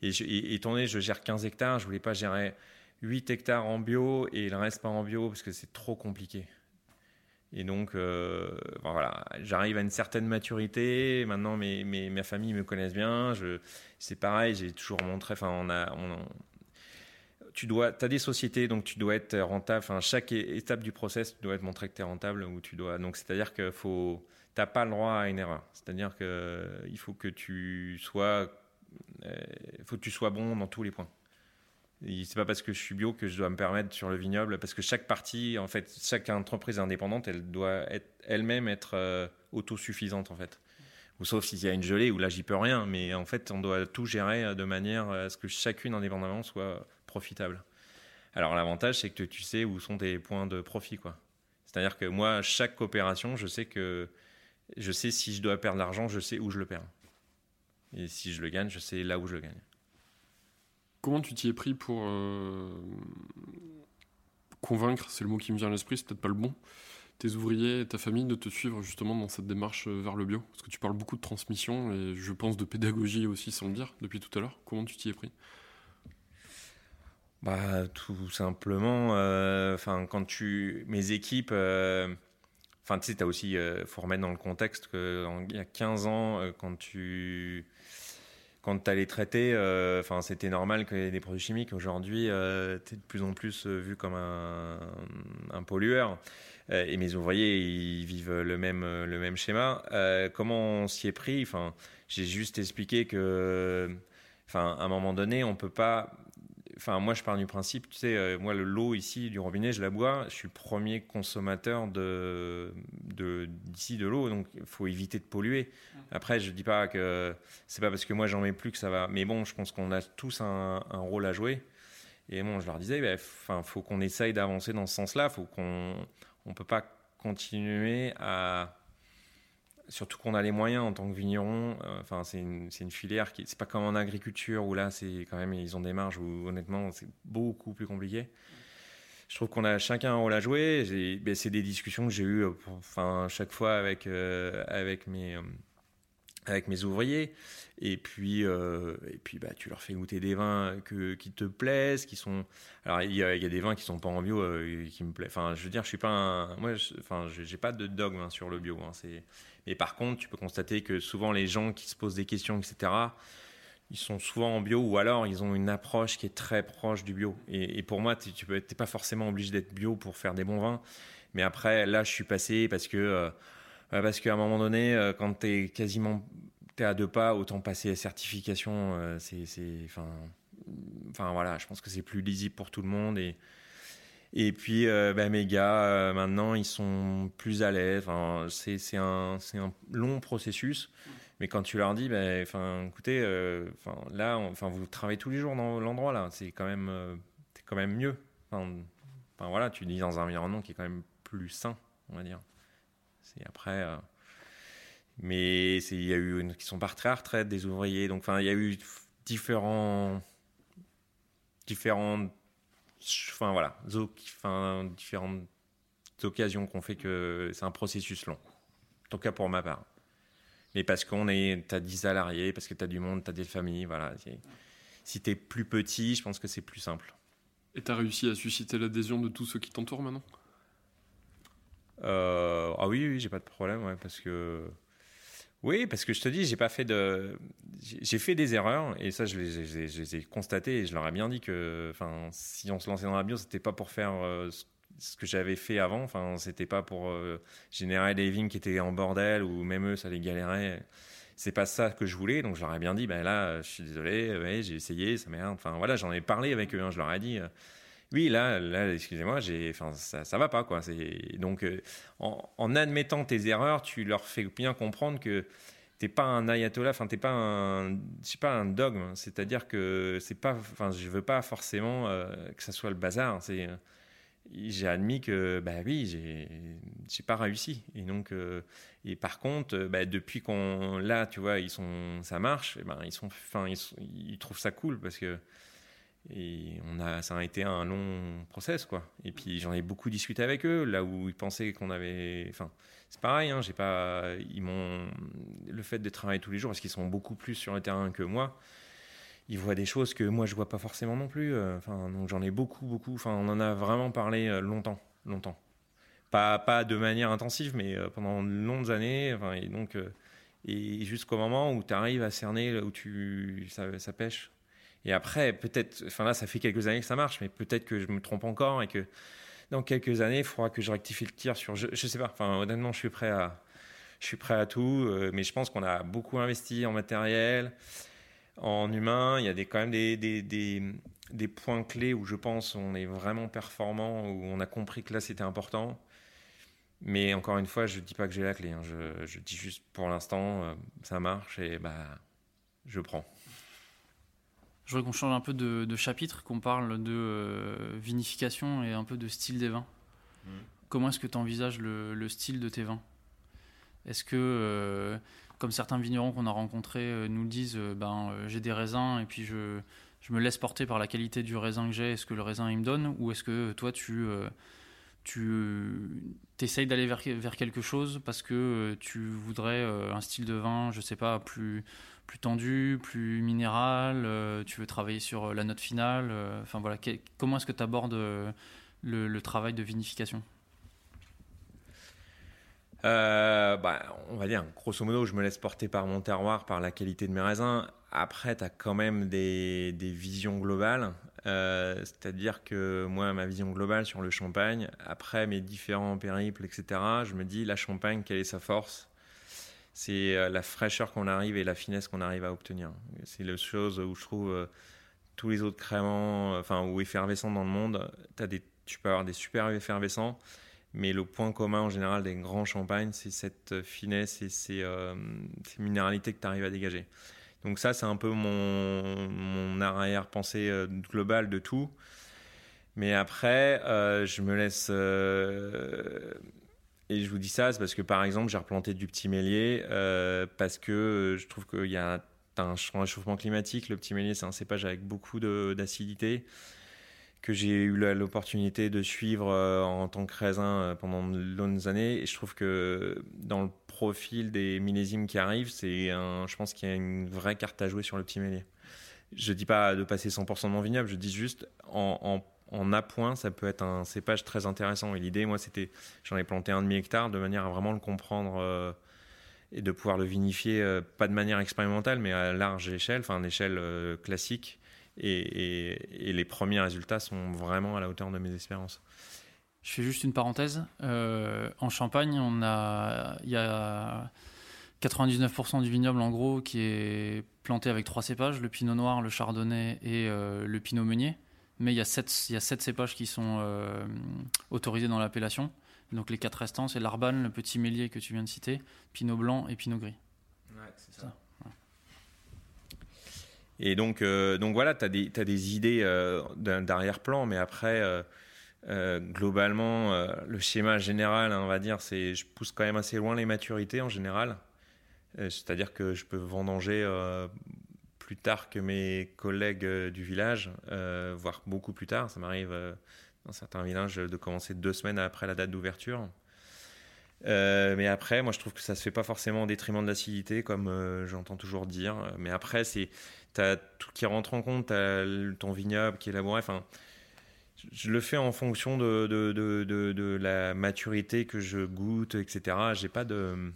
Et, étant donné, je gère 15 hectares, je voulais pas gérer 8 hectares en bio et le reste pas en bio parce que c'est trop compliqué. Et donc, euh, voilà, j'arrive à une certaine maturité. Maintenant, mes, mes, ma famille me connaissent bien. c'est pareil, j'ai toujours montré. Enfin, on a, tu dois, as des sociétés, donc tu dois être rentable. Enfin, chaque étape du process, tu dois être montré que tu es rentable. Ou tu dois, donc, c'est-à-dire que faut, t'as pas le droit à une erreur. C'est-à-dire que il faut que tu sois, euh, faut que tu sois bon dans tous les points. C'est pas parce que je suis bio que je dois me permettre sur le vignoble, parce que chaque partie, en fait, chaque entreprise indépendante, elle doit elle-même être euh, autosuffisante, en fait. Ou sauf s'il y a une gelée, où là, j'y peux rien, mais en fait, on doit tout gérer euh, de manière à ce que chacune indépendamment soit profitable. Alors, l'avantage, c'est que tu sais où sont tes points de profit, quoi. C'est-à-dire que moi, chaque coopération, je sais que je sais si je dois perdre l'argent, je sais où je le perds. Et si je le gagne, je sais là où je le gagne. Comment tu t'y es pris pour euh, convaincre, c'est le mot qui me vient à l'esprit, c'est peut-être pas le bon, tes ouvriers et ta famille de te suivre justement dans cette démarche euh, vers le bio? Parce que tu parles beaucoup de transmission et je pense de pédagogie aussi sans le dire depuis tout à l'heure. Comment tu t'y es pris? Bah, tout simplement, euh, quand tu mes équipes enfin tu sais tu as aussi faut remettre dans le contexte qu'il y a 15 ans quand tu quand tu allais traiter, euh, c'était normal qu'il y ait des produits chimiques. Aujourd'hui, euh, tu es de plus en plus euh, vu comme un, pollueur. et mes ouvriers, ils vivent le même, le même schéma. comment on s'y est pris? J'ai juste expliqué que, à un moment donné, on peut pas Enfin, moi, je pars du principe, tu sais, euh, moi, l'eau ici du robinet, je la bois. Je suis le premier consommateur de, d'ici de, l'eau, donc il faut éviter de polluer. Après, je dis pas que c'est pas parce que moi j'en mets plus que ça va. Mais bon, je pense qu'on a tous un, rôle à jouer. Et bon, je leur disais, ben, enfin, faut qu'on essaye d'avancer dans ce sens-là. Faut qu'on, on peut pas continuer à surtout qu'on a les moyens en tant que vigneron. Euh, enfin, c'est une, une, filière qui, c'est pas comme en agriculture où là, c'est quand même, ils ont des marges où honnêtement, c'est beaucoup plus compliqué. Je trouve qu'on a chacun un rôle à jouer. Ben, c'est des discussions que j'ai eues, euh, enfin, chaque fois avec euh, avec mes avec mes ouvriers. Et puis, et puis bah, tu leur fais goûter des vins que, qui te plaisent, qui sont. Alors, il y a, des vins qui sont pas en bio qui me plaisent. Enfin, je veux dire, je suis pas un. Moi, enfin, j'ai pas de dogme hein, sur le bio. Hein. C'est et par contre, tu peux constater que souvent les gens qui se posent des questions, etc., ils sont souvent en bio ou alors ils ont une approche qui est très proche du bio. Et, pour moi, tu n'es pas forcément obligé d'être bio pour faire des bons vins. Mais après, là, je suis passé parce que euh, parce qu'à un moment donné, euh, quand tu es quasiment es à deux pas, autant passer la certification. Euh, c'est, enfin, enfin voilà, je pense que c'est plus lisible pour tout le monde et et puis, euh, bah, mes gars, euh, maintenant, ils sont plus à l'aise. Enfin, c'est un, un, long processus. Mais quand tu leur dis, bah, enfin, écoutez, euh, là, enfin, vous travaillez tous les jours dans l'endroit, là, c'est quand, même, quand même mieux. Enfin, voilà, tu dis dans un environnement qui est quand même plus sain, on va dire. C'est après. mais il y a eu une, qui sont partis à retraite, des ouvriers. Donc, enfin, il y a eu différents différentes enfin voilà, enfin, différentes occasions qu'on fait que c'est un processus long. En tout cas pour ma part. Mais parce qu'on est, t'as 10 salariés, parce que tu as du monde, tu as des familles, voilà. Si tu es plus petit, je pense que c'est plus simple. Et tu as réussi à susciter l'adhésion de tous ceux qui t'entourent maintenant? Euh, Ah oui, oui, j'ai pas de problème, ouais, parce que oui, parce que je te dis, j'ai pas fait de, j'ai fait des erreurs et ça, je les, ai constatées et je leur ai bien dit que, enfin, si on se lançait dans la bio, c'était pas pour faire euh, ce que j'avais fait avant. Enfin, c'était pas pour euh, générer des vignes qui étaient en bordel ou même eux, ça les galérait. C'est pas ça que je voulais, donc je leur ai bien dit, ben là, je suis désolé, j'ai essayé, ça merde. Enfin voilà, j'en ai parlé avec eux, hein, je leur ai dit. Oui, là, là excusez-moi, enfin, ça, ça va pas, quoi. Donc, euh, en, admettant tes erreurs, tu leur fais bien comprendre que t'es pas un ayatollah, enfin, t'es pas un, pas, un dogme. C'est-à-dire que c'est pas, enfin, je veux pas forcément euh, que ça soit le bazar. C'est, j'ai admis que bah oui j'ai j'ai pas réussi et donc euh, et par contre bah, depuis qu'on là tu vois ils sont ça marche et ben ils sont enfin ils, ils, trouvent ça cool parce que et on a ça a été un long process quoi et puis j'en ai beaucoup discuté avec eux là où ils pensaient qu'on avait enfin c'est pareil hein, j'ai pas ils m'ont le fait de travailler tous les jours parce qu'ils sont beaucoup plus sur le terrain que moi ils voient des choses que moi je vois pas forcément non plus. Euh, enfin, donc j'en ai beaucoup, beaucoup. Enfin, on en a vraiment parlé euh, longtemps, longtemps. Pas, pas de manière intensive, mais euh, pendant de longues années. Enfin, et donc, et jusqu'au moment où tu arrives à cerner où tu ça, ça pêche. Et après, peut-être, enfin là, ça fait quelques années que ça marche, mais peut-être que je me trompe encore et que dans quelques années, il faudra que je rectifie le tir sur. Je, je sais pas. Enfin, honnêtement, je suis prêt à, je suis prêt à tout, mais je pense qu'on a beaucoup investi en matériel en humain. Il y a des, quand même des, des, des, points clés où je pense on est vraiment performant, où on a compris que là c'était important. Mais encore une fois, je ne dis pas que j'ai la clé. Hein. Je, je, dis juste pour l'instant, euh, ça marche et bah, je prends. Je voudrais qu'on change un peu de, de chapitre, qu'on parle de euh, vinification et un peu de style des vins. Mmh. Comment est-ce que tu envisages le, le, style de tes vins? Est-ce que euh, comme certains vignerons qu'on a rencontrés euh, nous le disent, ben, j'ai des raisins et puis je, je, me laisse porter par la qualité du raisin que j'ai et ce que le raisin il me donne? Ou est-ce que toi, tu, tu essayes d'aller vers, vers, quelque chose parce que tu voudrais un style de vin, je sais pas, plus, plus tendu, plus minéral Tu veux travailler sur la note finale Enfin voilà, comment est-ce que tu abordes le, travail de vinification? Euh, bah, on va dire, grosso modo, je me laisse porter par mon terroir, par la qualité de mes raisins. Après, tu as quand même des, visions globales. Euh, C'est-à-dire que moi, ma vision globale sur le champagne, après mes différents périples, etc., je me dis, la champagne, quelle est sa force? C'est euh, la fraîcheur qu'on arrive et la finesse qu'on arrive à obtenir. C'est la chose où je trouve euh, tous les autres créments, euh, enfin, ou effervescents dans le monde, des, tu peux avoir des super effervescents mais le point commun en général des grands champagnes, c'est cette finesse et ces, euh, minéralités que tu arrives à dégager. Donc ça, c'est un peu mon, arrière-pensée globale de tout. Mais après, je me laisse... et je vous dis ça, c'est parce que par exemple, j'ai replanté du petit mélier, euh, parce que je trouve qu'il y a un, réchauffement climatique. Le petit mélier, c'est un cépage avec beaucoup d'acidité que j'ai eu l'opportunité de suivre euh, en tant que raisin euh, pendant de longues années. Et je trouve que dans le profil des millésimes qui arrivent, c'est je pense qu'il y a une vraie carte à jouer sur le petit mélier. Je dis pas de passer 100% de mon vignoble, je dis juste en, en appoint, ça peut être un cépage très intéressant. Et l'idée, moi, c'était, j'en ai planté un demi-hectare de manière à vraiment le comprendre euh, et de pouvoir le vinifier, euh, pas de manière expérimentale, mais à large échelle, enfin, à échelle euh, classique et, et, les premiers résultats sont vraiment à la hauteur de mes espérances. Je fais juste une parenthèse. Euh, en Champagne, on a, il y a 99% du vignoble en gros qui est planté avec trois cépages le Pinot Noir, le Chardonnay et le Pinot Meunier. Mais il y a sept, il y a sept cépages qui sont euh, autorisés dans l'appellation. Donc les quatre restants, c'est l'Arban, le Petit Mélier que tu viens de citer, Pinot Blanc et Pinot Gris. Ouais, c'est ça. ça. Et donc, euh, donc voilà, tu as, as, des idées euh, d'arrière-plan, mais après, euh, euh globalement, euh, le schéma général, hein, on va dire, c'est je pousse quand même assez loin les maturités en général. C'est-à-dire que je peux vendanger plus tard que mes collègues du village, voire beaucoup plus tard. Ça m'arrive dans certains villages de commencer deux semaines après la date d'ouverture. Euh, mais après, moi, je trouve que ça se fait pas forcément au détriment de l'acidité, comme euh, j'entends toujours dire. Mais après, c'est t'as tout qui rentre en compte, t'as ton vignoble qui est élaboré. Enfin, je le fais en fonction de, de la maturité que je goûte, etc. J'ai pas de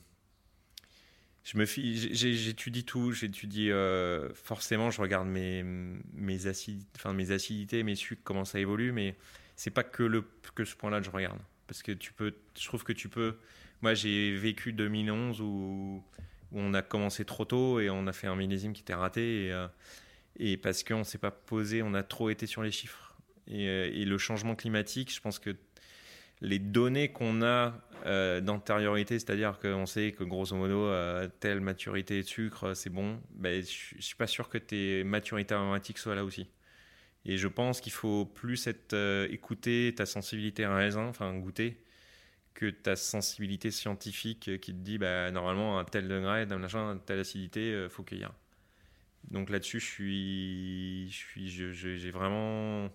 je me j'étudie tout, j'étudie euh, forcément, je regarde mes mes acides, enfin mes acidités, mes sucres, comment ça évolue, mais c'est pas que le que ce point-là que je regarde parce que tu peux, je trouve que tu peux. Moi, j'ai vécu 2011 où, on a commencé trop tôt et on a fait un millésime qui était raté et, euh, et parce qu'on s'est pas posé, on a trop été sur les chiffres. Et, euh, et, le changement climatique, je pense que les données qu'on a euh, d'antériorité, c'est-à-dire qu'on sait que grosso modo, euh, telle maturité de sucre, c'est bon, ben, je, je suis pas sûr que tes maturités aromatiques soient là aussi. Et je pense qu'il faut plus être, euh, écouter ta sensibilité à raisin, enfin goûter, que ta sensibilité scientifique qui te dit bah, normalement un tel degré, un machin, telle acidité, euh, faut cueillir. Donc là-dessus, je suis, je suis, j'ai vraiment.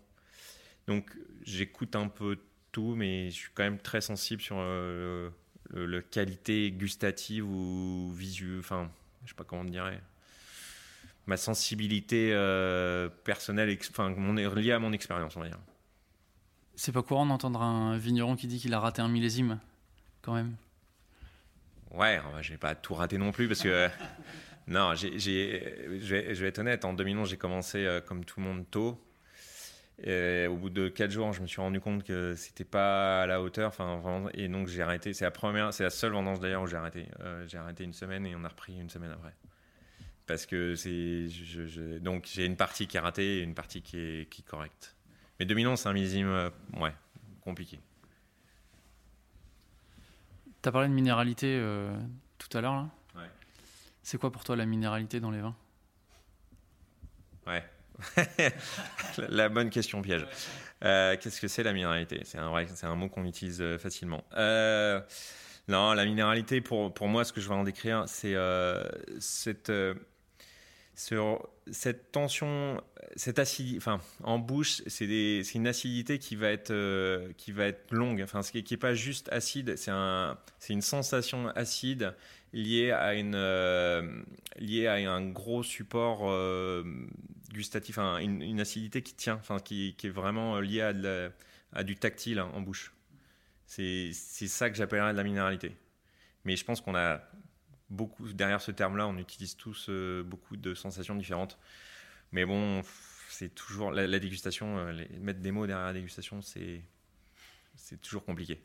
Donc j'écoute un peu tout, mais je suis quand même très sensible sur euh, le, qualité gustative ou visuelle. Enfin, je sais pas comment on dirait ma sensibilité euh, personnelle, enfin, liée à mon expérience, on va dire. C'est pas courant d'entendre un vigneron qui dit qu'il a raté un millésime, quand même. Ouais, j'ai pas tout raté non plus parce que. (laughs) non, j'ai, je, vais, être honnête, en 2011, j'ai commencé euh, comme tout le monde tôt. Et au bout de 4 jours, je me suis rendu compte que c'était pas à la hauteur. Enfin, et donc j'ai arrêté. C'est la première, c'est la seule vendange d'ailleurs où j'ai arrêté. Euh, j'ai arrêté une semaine et on a repris une semaine après parce que c'est donc j'ai une partie qui est ratée et une partie qui est, qui correcte. Mais 2011, c'est un millésime, euh, ouais, compliqué. Tu as parlé de minéralité euh, tout à l'heure, là? Ouais. C'est quoi pour toi la minéralité dans les vins? Ouais. (laughs) la bonne question piège. Euh, qu'est-ce que c'est la minéralité? C'est un, un mot qu'on utilise facilement. non, la minéralité, pour, pour moi, ce que je vais en décrire, c'est cette sur cette tension, cette acidité, enfin, en bouche, c'est une acidité qui va être, euh, qui va être longue. Enfin, ce qui n'est pas juste acide, c'est un, une sensation acide liée à, une, euh, liée à un gros support euh, gustatif, une, acidité qui tient, enfin, qui, qui est vraiment liée à, du tactile en bouche. C'est ça que j'appellerais de la minéralité. Mais je pense qu'on a beaucoup derrière ce terme-là, on utilise tous euh, beaucoup de sensations différentes. Mais bon, c'est toujours la, dégustation, mettre des mots derrière la dégustation, c'est toujours compliqué.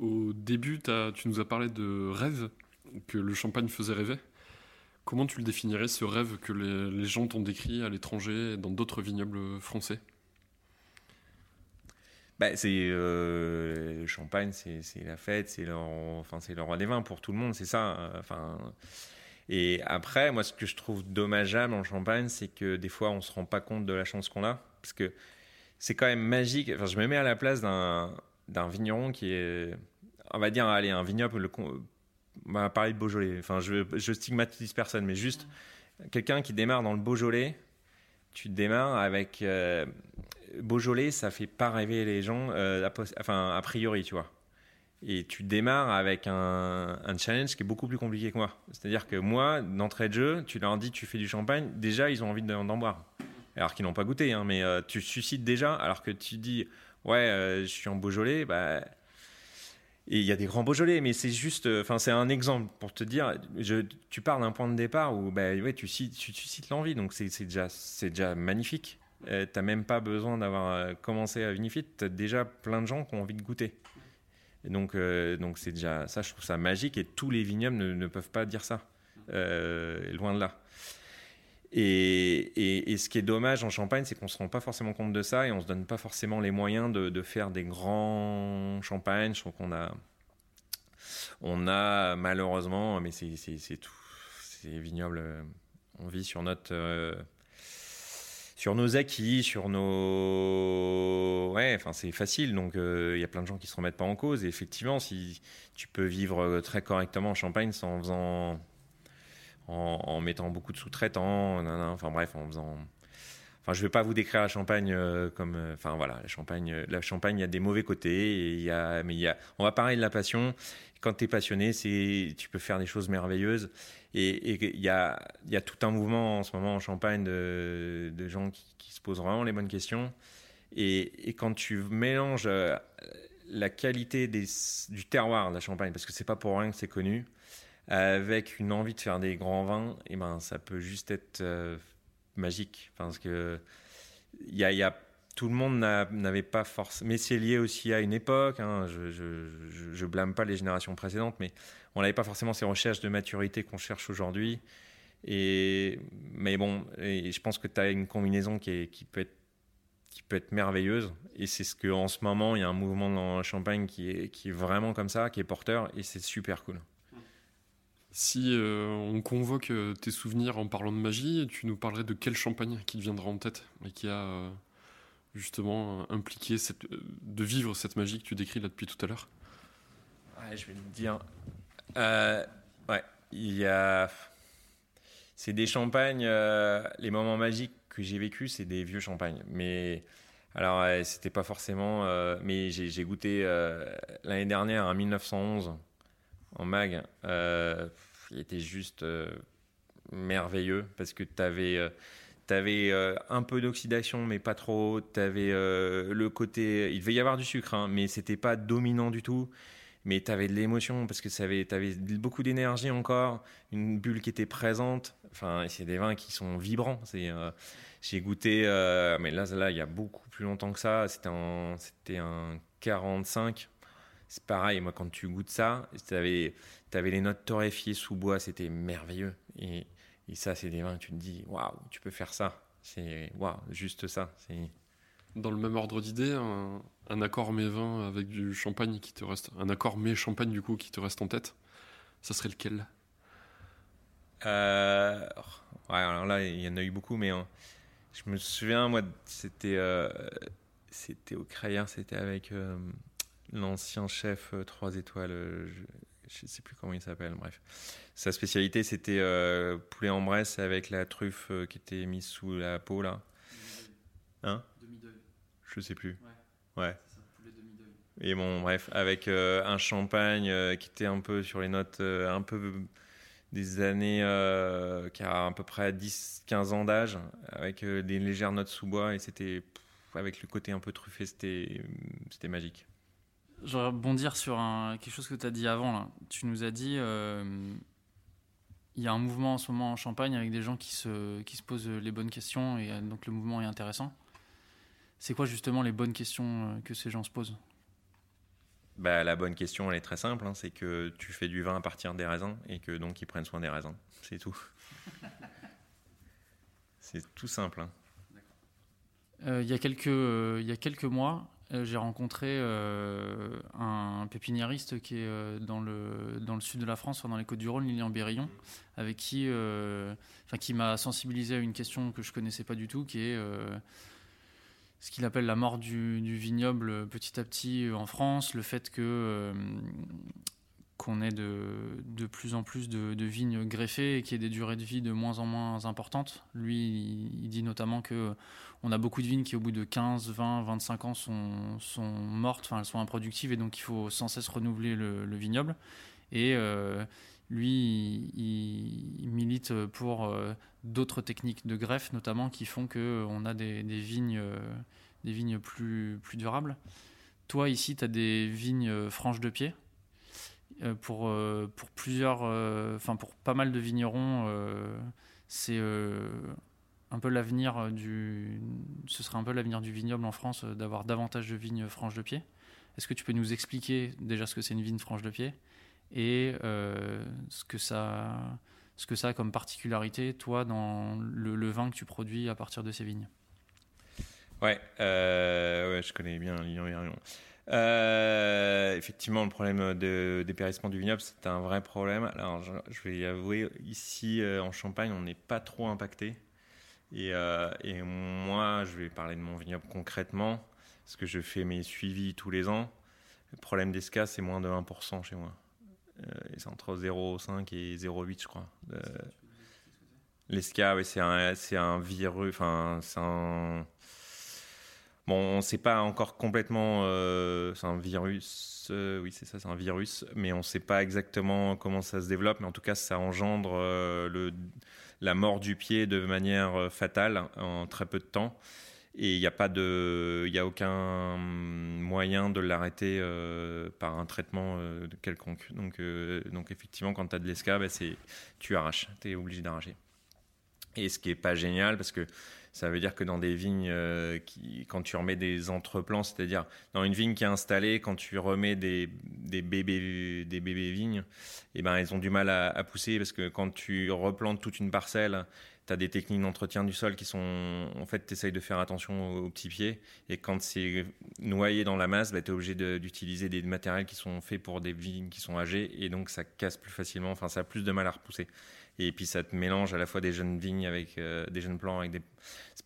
Au début, tu nous as parlé de rêve, que le champagne faisait rêver. Comment tu le définirais, ce rêve que les, gens t'ont décrit à l'étranger, dans d'autres vignobles français? Bah, c'est euh, le champagne, c'est la fête, c'est enfin, le roi des vins pour tout le monde, c'est ça. Euh, enfin, et après, moi, ce que je trouve dommageable en champagne, c'est que des fois, on se rend pas compte de la chance qu'on a, parce que c'est quand même magique. Enfin, je me mets à la place d'un vigneron qui est, on va dire, allez, un vignoble. Le, on va parler de Beaujolais. Enfin, je, je stigmatise personne, mais juste quelqu'un qui démarre dans le Beaujolais. Tu démarres avec euh, Beaujolais, ça fait pas rêver les gens, euh, enfin, a priori, tu vois. Et tu démarres avec un, challenge qui est beaucoup plus compliqué que moi. C'est-à-dire que moi, d'entrée de jeu, tu leur dis tu fais du champagne, déjà ils ont envie d'en boire. Alors qu'ils n'ont pas goûté, hein, mais euh, tu suscites déjà, alors que tu dis ouais, euh, je suis en Beaujolais, bah. Et il y a des grands Beaujolais, mais c'est juste, enfin, c'est un exemple pour te dire, tu pars d'un point de départ où, bah, ouais, tu, suscites l'envie, donc c'est déjà, c'est déjà magnifique. Euh, tu n'as même pas besoin d'avoir euh, commencé à vinifier, tu as déjà plein de gens qui ont envie de goûter. Donc, euh, donc c'est déjà ça, je trouve ça magique et tous les vignobles ne, peuvent pas dire ça, loin de là. Et, ce qui est dommage en Champagne, c'est qu'on ne se rend pas forcément compte de ça et on ne se donne pas forcément les moyens de, faire des grands champagnes. Je trouve qu'on a, on a malheureusement, mais c'est tout, c'est vignoble, on vit sur notre sur nos acquis, sur nos. Ouais, enfin, c'est facile. Donc, euh, il y a plein de gens qui se remettent pas en cause. Et effectivement, si tu peux vivre euh, très correctement en Champagne sans faisant. En, mettant beaucoup de sous-traitants, enfin bref, en faisant. Enfin, je vais pas vous décrire la Champagne euh, comme. Enfin, voilà, la Champagne, la Champagne, il y a des mauvais côtés. Y a, mais il y a. On va parler de la passion. Quand tu es passionné, tu peux faire des choses merveilleuses. Et il y a, y a, tout un mouvement en ce moment en Champagne de, de gens qui, se posent vraiment les bonnes questions. Et, quand tu mélanges euh, la qualité des, du terroir de la Champagne, parce que c'est pas pour rien que c'est connu, avec une envie de faire des grands vins, et eh ben ça peut juste être euh, magique. Parce que y a, y a tout le monde n'avait pas forcément. Mais c'est lié aussi à une époque. Hein. Je, je, blâme pas les générations précédentes, mais on n'avait pas forcément ces recherches de maturité qu'on cherche aujourd'hui. Et mais bon, je pense que tu as une combinaison qui, peut être qui peut être merveilleuse. Et c'est ce qu'en ce moment, il y a un mouvement dans la Champagne qui est vraiment comme ça, qui est porteur, et c'est super cool. Si euh, on convoque euh, tes souvenirs en parlant de magie, tu nous parlerais de quel champagne qui te viendra en tête et qui a euh, justement impliqué de vivre cette magie que tu décris là depuis tout à l'heure? Ouais, je vais te dire. ouais, il y a. C'est des champagnes. les moments magiques que j'ai vécu, c'est des vieux champagnes. Mais alors, c'était pas forcément. mais j'ai goûté l'année dernière, en 1911 en mag, euh, il était juste euh, merveilleux parce que tu avais, euh, un peu d'oxydation, mais pas trop. Tu le côté. Il devait y avoir du sucre, hein, mais c'était pas dominant du tout. Mais tu avais de l'émotion parce que tu avais, beaucoup d'énergie encore, une bulle qui était présente. Enfin, c'est des vins qui sont vibrants. j'ai goûté, mais là, là, il y a beaucoup plus longtemps que ça. C'était un 45 c'est pareil, moi, quand tu goûtes ça, tu avais, avais, les notes torréfiées sous bois, c'était merveilleux. Et, et ça, c'est des vins, tu te dis, waouh, tu peux faire ça. C'est waouh, juste ça. Dans le même ordre d'idée, un, accord mes vins avec du champagne qui te reste, un accord mes champagne du coup qui te reste en tête, ça serait lequel? Euh, ouais, alors là, il y en a eu beaucoup, mais hein, je me souviens, moi, c'était euh, c'était au Crayer, c'était avec euh, l'ancien chef 3 euh, étoiles, euh, je ne sais plus comment il s'appelle, bref. Sa spécialité, c'était euh, poulet en Bresse avec la truffe qui était mise sous la peau, là. Hein? Demi-deuil. Je sais plus. Ouais. ouais. Et bon, bref, avec un champagne qui était un peu sur les notes, un peu des années qui a à peu près 10-15 ans d'âge, avec des légères notes sous bois, et c'était, avec le côté un peu truffé, c'était magique. Je voudrais rebondir sur un, quelque chose que tu as dit avant. Là. Tu nous as dit euh, il y a un mouvement en ce moment en Champagne avec des gens qui se, qui se posent les bonnes questions et euh, donc le mouvement est intéressant. C'est quoi justement les bonnes questions euh, que ces gens se posent? Bah, La bonne question, elle est très simple. Hein, c'est que tu fais du vin à partir des raisins et que donc ils prennent soin des raisins. C'est tout. (laughs) c'est tout simple. Hein. il, y a quelques, il y a quelques mois, euh, j'ai rencontré euh, un pépiniériste qui est euh, dans le, dans le sud de la France, dans les Côtes-du-Rhône, Lilian Bérillon, avec qui, qui m'a sensibilisé à une question que je connaissais pas du tout, qui est ce qu'il appelle la mort du, vignoble petit à petit en France, le fait que qu'on ait de, de, plus en plus de, vignes greffées et qu'il y ait des durées de vie de moins en moins importantes. Lui, il, dit notamment que on a beaucoup de vignes qui, au bout de 15, 20, 25 ans, sont, sont mortes, enfin, elles sont improductives et donc il faut sans cesse renouveler le, vignoble. Et euh, lui, il, milite pour euh, d'autres techniques de greffe, notamment, qui font qu'on a des, vignes, des vignes plus, plus durables. Toi, ici, tu as des vignes franches de pied? Pour, euh, pour plusieurs, euh, enfin pour pas mal de vignerons, c'est un peu l'avenir du, ce serait un peu l'avenir du vignoble en France d'avoir davantage de vignes franches de pied. Est-ce que tu peux nous expliquer déjà ce que c'est une vigne franche de pied et ce que ça, ce que ça a comme particularité toi dans le, vin que tu produis à partir de ces vignes? Ouais, ouais, je connais bien Lyon euh, effectivement, le problème de dépérissement du vignoble, c'est un vrai problème. Alors, je, vais y avouer, ici euh, en Champagne, on n'est pas trop impacté. Et, euh, et, moi, je vais parler de mon vignoble concrètement, parce que je fais mes suivis tous les ans. Le problème d'ESCA, c'est moins de 1% chez moi. c'est entre 0,5 et 0,8, je crois. L'ESCA, oui, c'est un, un virus, enfin, c'est un Bon, on ne sait pas encore complètement, euh, c'est un virus, euh, oui c'est ça, c'est un virus, mais on ne sait pas exactement comment ça se développe, mais en tout cas ça engendre euh, la mort du pied de manière fatale en très peu de temps. Et il n'y a pas de, il a aucun moyen de l'arrêter par un traitement quelconque. Donc, donc effectivement, quand tu as de l'esca, bah, tu arraches, tu es obligé d'arracher. Et ce qui est pas génial, parce que Ça veut dire que dans des vignes, euh, qui, quand tu remets des entreplants, c'est-à-dire dans une vigne qui est installée, quand tu remets des, bébés vignes, eh ben, elles ont du mal à, pousser parce que quand tu replantes toute une parcelle, tu as des techniques d'entretien du sol qui sont. En fait, tu essayes de faire attention aux, petits pieds. Et quand c'est noyé dans la masse, bah, tu es obligé d'utiliser des matériels qui sont faits pour des vignes qui sont âgées. Et donc, ça casse plus facilement. Enfin, ça a plus de mal à repousser. Et puis ça te mélange à la fois des jeunes vignes avec euh, des jeunes plants avec des.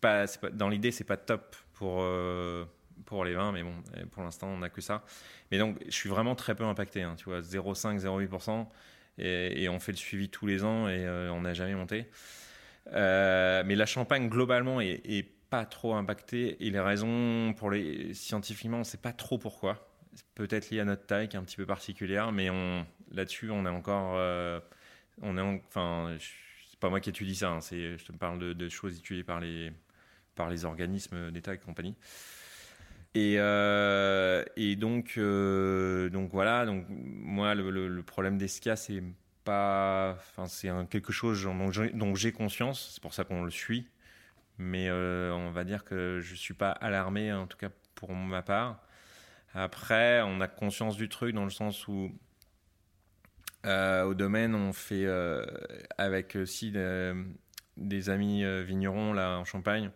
Pas, pas, dans l'idée, c'est pas top pour euh, pour les vins, mais bon, pour l'instant, on n'a que ça. Mais donc, je suis vraiment très peu impacté. Hein, tu vois, 0,5, 0,8%, et, on fait le suivi tous les ans et euh, on n'a jamais monté. mais la Champagne globalement est, pas trop impactée et les raisons pour les scientifiquement, on ne sait pas trop pourquoi. Peut-être lié à notre taille qui est un petit peu particulière, mais là-dessus, on est encore on est c'est pas moi qui étudie ça. Hein, je te parle de, choses étudiées par les par les organismes d'État et compagnie. Et, euh, et donc, euh, donc voilà. Donc moi, le, problème d'Esca, c'est pas, enfin, c'est quelque chose dont j'ai conscience. C'est pour ça qu'on le suit. Mais euh, on va dire que je suis pas alarmé, en tout cas pour ma part. Après, on a conscience du truc dans le sens où euh, au domaine, on fait euh, avec aussi des, amis euh, vignerons là en Champagne.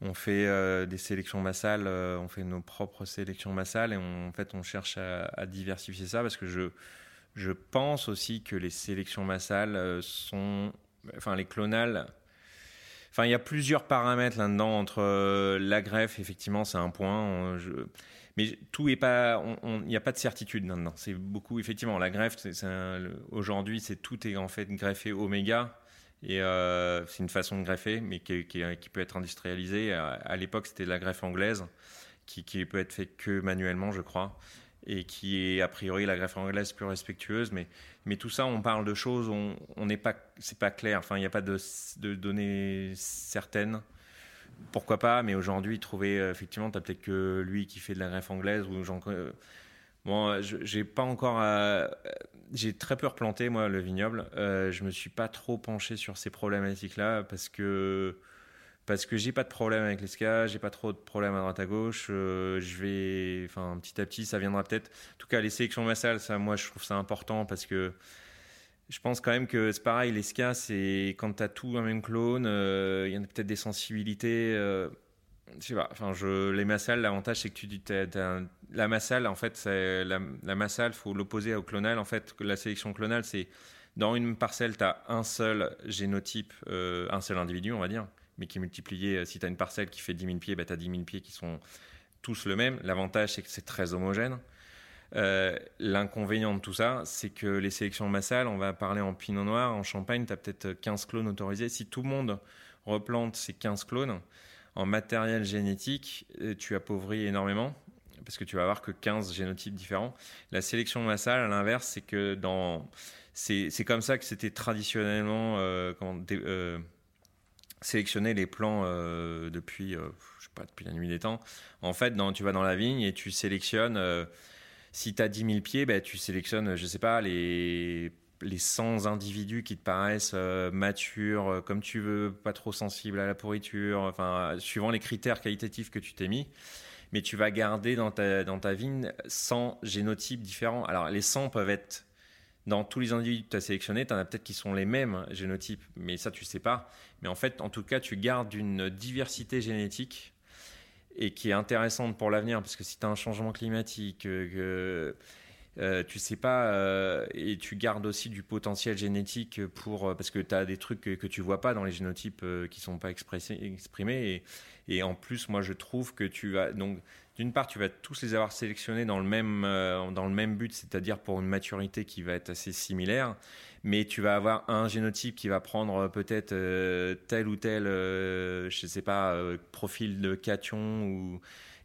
On fait des sélections massales, on fait nos propres sélections massales et en fait on cherche à, diversifier ça parce que je, je pense aussi que les sélections massales sont, enfin les clonales, enfin il y a plusieurs paramètres là-dedans entre la greffe, effectivement c'est un point. Je, mais tout est pas, il n'y a pas de certitude maintenant. C'est beaucoup, effectivement, la greffe, aujourd'hui, c'est tout est en fait greffé oméga. Et euh, c'est une façon de greffer, mais qui, qui, peut être industrialisée. À, l'époque, c'était la greffe anglaise, qui, qui, peut être faite que manuellement, je crois, et qui est a priori la greffe anglaise plus respectueuse. Mais, mais tout ça, on parle de choses, on n'est pas, c'est pas clair. Enfin, il n'y a pas de, données certaines pourquoi pas, mais aujourd'hui, trouver, euh, effectivement, tu peut-être que lui qui fait de la greffe anglaise ou j'en. Euh, bon, j'ai pas encore. j'ai très peu replanté, moi, le vignoble. Euh, je me suis pas trop penché sur ces problématiques-là parce que. Parce que j'ai pas de problème avec l'esca, j'ai pas trop de problèmes à droite à gauche. je vais, enfin, petit à petit, ça viendra peut-être. En tout cas, les sélections massales, ça, moi, je trouve ça important parce que je pense quand même que c'est pareil, les ska, c'est quand tu as tout un même clone, euh, il y a peut-être des sensibilités. Euh, je sais pas, enfin, je, les massales, l'avantage c'est que tu dis, la massale, en fait, la, la massale, faut l'opposer au clonal. En fait, la sélection clonale, c'est dans une parcelle, tu as un seul génotype, euh, un seul individu, on va dire, mais qui est multiplié. Si tu as une parcelle qui fait 10 000 pieds, bah, tu as 10 000 pieds qui sont tous le même. L'avantage, c'est que c'est très homogène. Euh, l'inconvénient de tout ça, c'est que les sélections massales, on va parler en pinot noir, en champagne, tu as peut-être 15 clones autorisés. Si tout le monde replante ces 15 clones, en matériel génétique, euh, tu appauvris énormément parce que tu vas avoir que 15 génotypes différents. La sélection massale, à l'inverse, c'est que dans. C'est comme ça que c'était traditionnellement euh, euh sélectionner les plants depuis, je sais pas, depuis la nuit des temps. En fait, tu vas dans la vigne et tu sélectionnes si tu as 10 000 pieds, bah, tu sélectionnes, je sais pas, les, les 100 individus qui te paraissent euh, matures, euh, comme tu veux, pas trop sensibles à la pourriture, enfin, suivant les critères qualitatifs que tu t'es mis. Mais tu vas garder dans ta, dans ta vigne 100 génotypes différents. Alors, les 100 peuvent être dans tous les individus que tu as sélectionnés, tu en as peut-être qui sont les mêmes génotypes, mais ça, tu sais pas. Mais en fait, en tout cas, tu gardes une diversité génétique et qui est intéressante pour l'avenir, parce que si tu as un changement climatique, euh, que euh, tu sais pas, euh, et tu gardes aussi du potentiel génétique pour, parce que tu as des trucs que, que, tu vois pas dans les génotypes qui sont pas exprimés, et, en plus, moi je trouve que tu vas, donc d'une part, tu vas tous les avoir sélectionnés dans le même, dans le même but, c'est-à-dire pour une maturité qui va être assez similaire, mais tu vas avoir un génotype qui va prendre euh, peut-être euh, tel ou tel, euh, je sais pas, profil de cation ou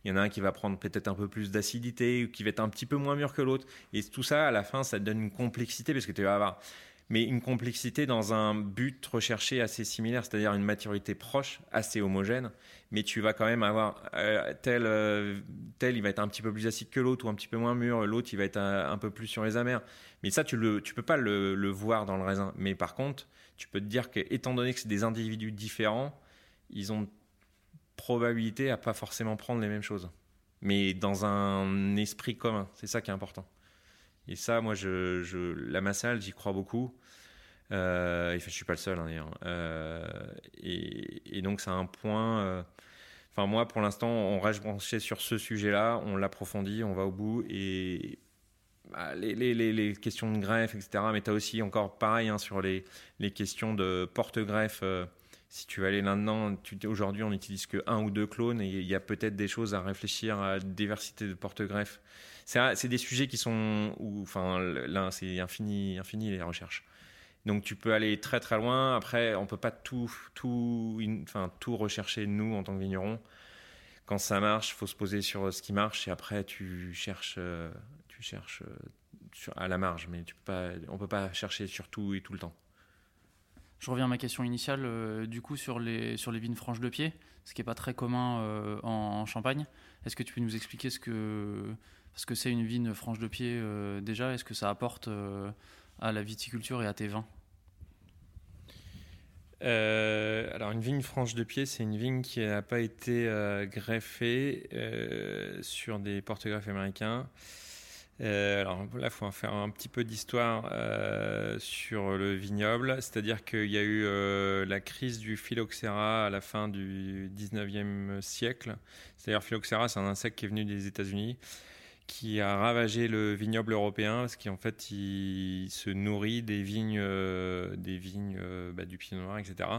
il y en a un qui va prendre peut-être un peu plus d'acidité ou qui va être un petit peu moins mûr que l'autre. Et tout ça, à la fin, ça te donne une complexité parce que tu vas avoir mais une complexité dans un but recherché assez similaire, c'est-à-dire une maturité proche, assez homogène, mais tu vas quand même avoir tel, tel, il va être un petit peu plus acide que l'autre ou un petit peu moins mûr, l'autre il va être un, peu plus sur les amers. Mais ça, tu ne tu peux pas le, voir dans le raisin. Mais par contre, tu peux te dire que, étant donné que c'est des individus différents, ils ont probabilité à pas forcément prendre les mêmes choses, mais dans un esprit commun. C'est ça qui est important. Et ça, moi, je, la massale, j'y crois beaucoup. Euh, et je suis pas le seul, hein, d'ailleurs. Euh, et, donc, c'est un point. Euh, enfin, moi, pour l'instant, on reste branché sur ce sujet-là, on l'approfondit, on va au bout. Et bah, les, questions de greffe, etc. Mais tu as aussi encore pareil hein, sur les, questions de porte-greffe. Euh, si tu veux aller là-dedans, aujourd'hui on n'utilise que un ou deux clones et il y a peut-être des choses à réfléchir à la diversité de porte-greffes. C'est des sujets qui sont, enfin là c'est infini, infini les recherches. Donc tu peux aller très très loin. Après, on peut pas tout, tout, enfin, tout rechercher nous en tant que vignerons. Quand ça marche, il faut se poser sur ce qui marche et après tu cherches, euh, tu cherches euh, à la marge, mais tu peux on peut pas chercher sur tout et tout le temps. Je reviens à ma question initiale, euh, du coup, sur les, sur les vignes franches de pied, ce qui n'est pas très commun en, Champagne. Est-ce que tu peux nous expliquer ce que ce que c'est une vigne franche de pied euh, déjà Est-ce que ça apporte à la viticulture et à tes vins? Alors une vigne franche de pied, c'est une vigne qui n'a pas été greffée sur des porte-greffes américains. Euh, alors là, il faut faire un petit peu d'histoire euh, sur le vignoble, c'est-à-dire qu'il y a eu euh, la crise du phylloxéra à la fin du 19e siècle. C'est-à-dire phylloxéra, c'est un insecte qui est venu des États-Unis, qui a ravagé le vignoble européen, parce qu'en fait, il se nourrit des vignes, des vignes bah, du pinot noir, etc.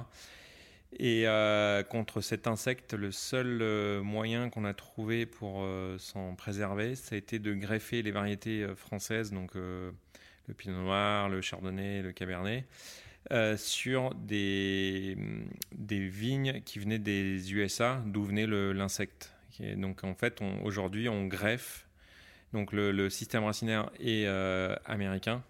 Et euh, contre cet insecte, le seul euh, moyen qu'on a trouvé pour euh, s'en préserver, ça a été de greffer les variétés françaises, donc le pinot noir, le chardonnay, le cabernet, sur des, des vignes qui venaient des USA, d'où venait l'insecte. Donc en fait, aujourd'hui, on greffe. Donc le, système racinaire est américain,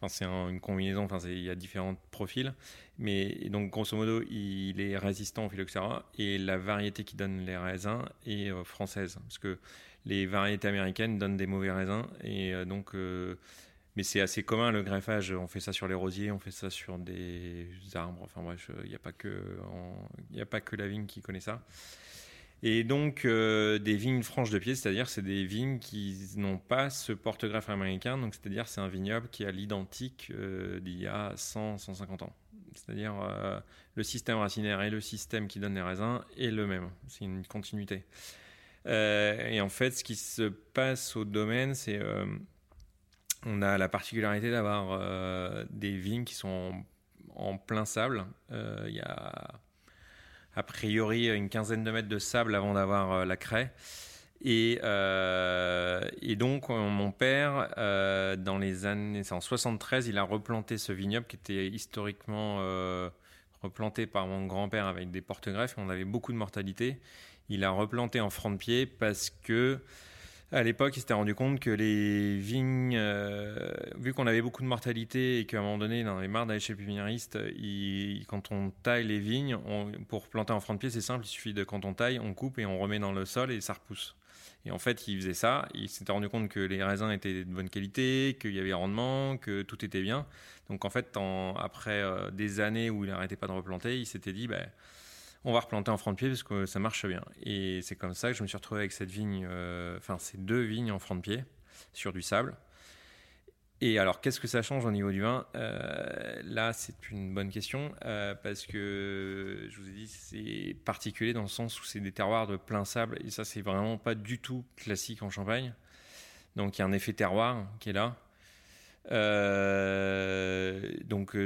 Enfin, c'est une combinaison, enfin, il y a différents profils. Mais donc, grosso modo, il est résistant au phylloxéra et la variété qui donne les raisins est euh, française. Parce que les variétés américaines donnent des mauvais raisins. Et euh, donc, euh, mais c'est assez commun le greffage. On fait ça sur les rosiers, on fait ça sur des arbres. Enfin, bref, il n'y a, que a pas que la vigne qui connaît ça. Et donc euh, des vignes franches de pied, c'est-à-dire c'est des vignes qui n'ont pas ce porte-greffe américain, donc c'est-à-dire c'est un vignoble qui a l'identique euh, d'il y a 100-150 ans. C'est-à-dire euh, le système racinaire et le système qui donne les raisins est le même, c'est une continuité. et en fait, ce qui se passe au domaine, c'est on a la particularité d'avoir des vignes qui sont en, en plein sable. Il y a a priori une quinzaine de mètres de sable avant d'avoir euh, la craie. Et, euh, donc, euh, mon père, dans les années, en 73, il a replanté ce vignoble qui était historiquement replanté par mon grand-père avec des porte-greffes. On avait beaucoup de mortalité. Il a replanté en franc de pied parce que à l'époque, il s'était rendu compte que les vignes, euh, vu qu'on avait beaucoup de mortalité et qu'à un moment donné, il en avait marre d'aller chez le pépiniériste, quand on taille les vignes, pour planter en front de pied, c'est simple, il suffit de, quand on taille, on coupe et on remet dans le sol et ça repousse. Et en fait, il faisait ça, il s'était rendu compte que les raisins étaient de bonne qualité, qu'il y avait rendement, que tout était bien. Donc en fait, après euh, des années où il n'arrêtait pas de replanter, il s'était dit, ben, on va replanter en front de pied parce que ça marche bien. Et c'est comme ça que je me suis retrouvé avec cette vigne, euh, enfin ces deux vignes en front de pied sur du sable. Et alors, qu'est-ce que ça change au niveau du vin? Euh, Là, c'est une bonne question euh, parce que je vous ai dit, c'est particulier dans le sens où c'est des terroirs de plein sable et ça, c'est vraiment pas du tout classique en Champagne. Donc, il y a un effet terroir qui est là. donc,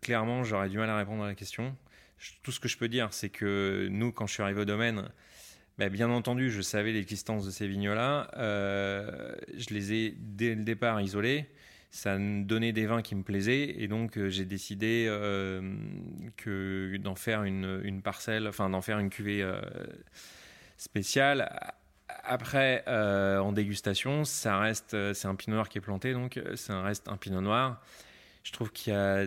clairement, j'aurais du mal à répondre à la question tout ce que je peux dire, c'est que nous, quand je suis arrivé au domaine, bah, bien entendu, je savais l'existence de ces vignoles-là. Euh, je les ai dès le départ isolés. Ça donnait des vins qui me plaisaient et donc euh, j'ai décidé euh, d'en faire une, parcelle, enfin d'en faire une cuvée spéciale. Après, en dégustation, ça reste, c'est un pinot noir qui est planté, donc ça reste un pinot noir je trouve qu'il y a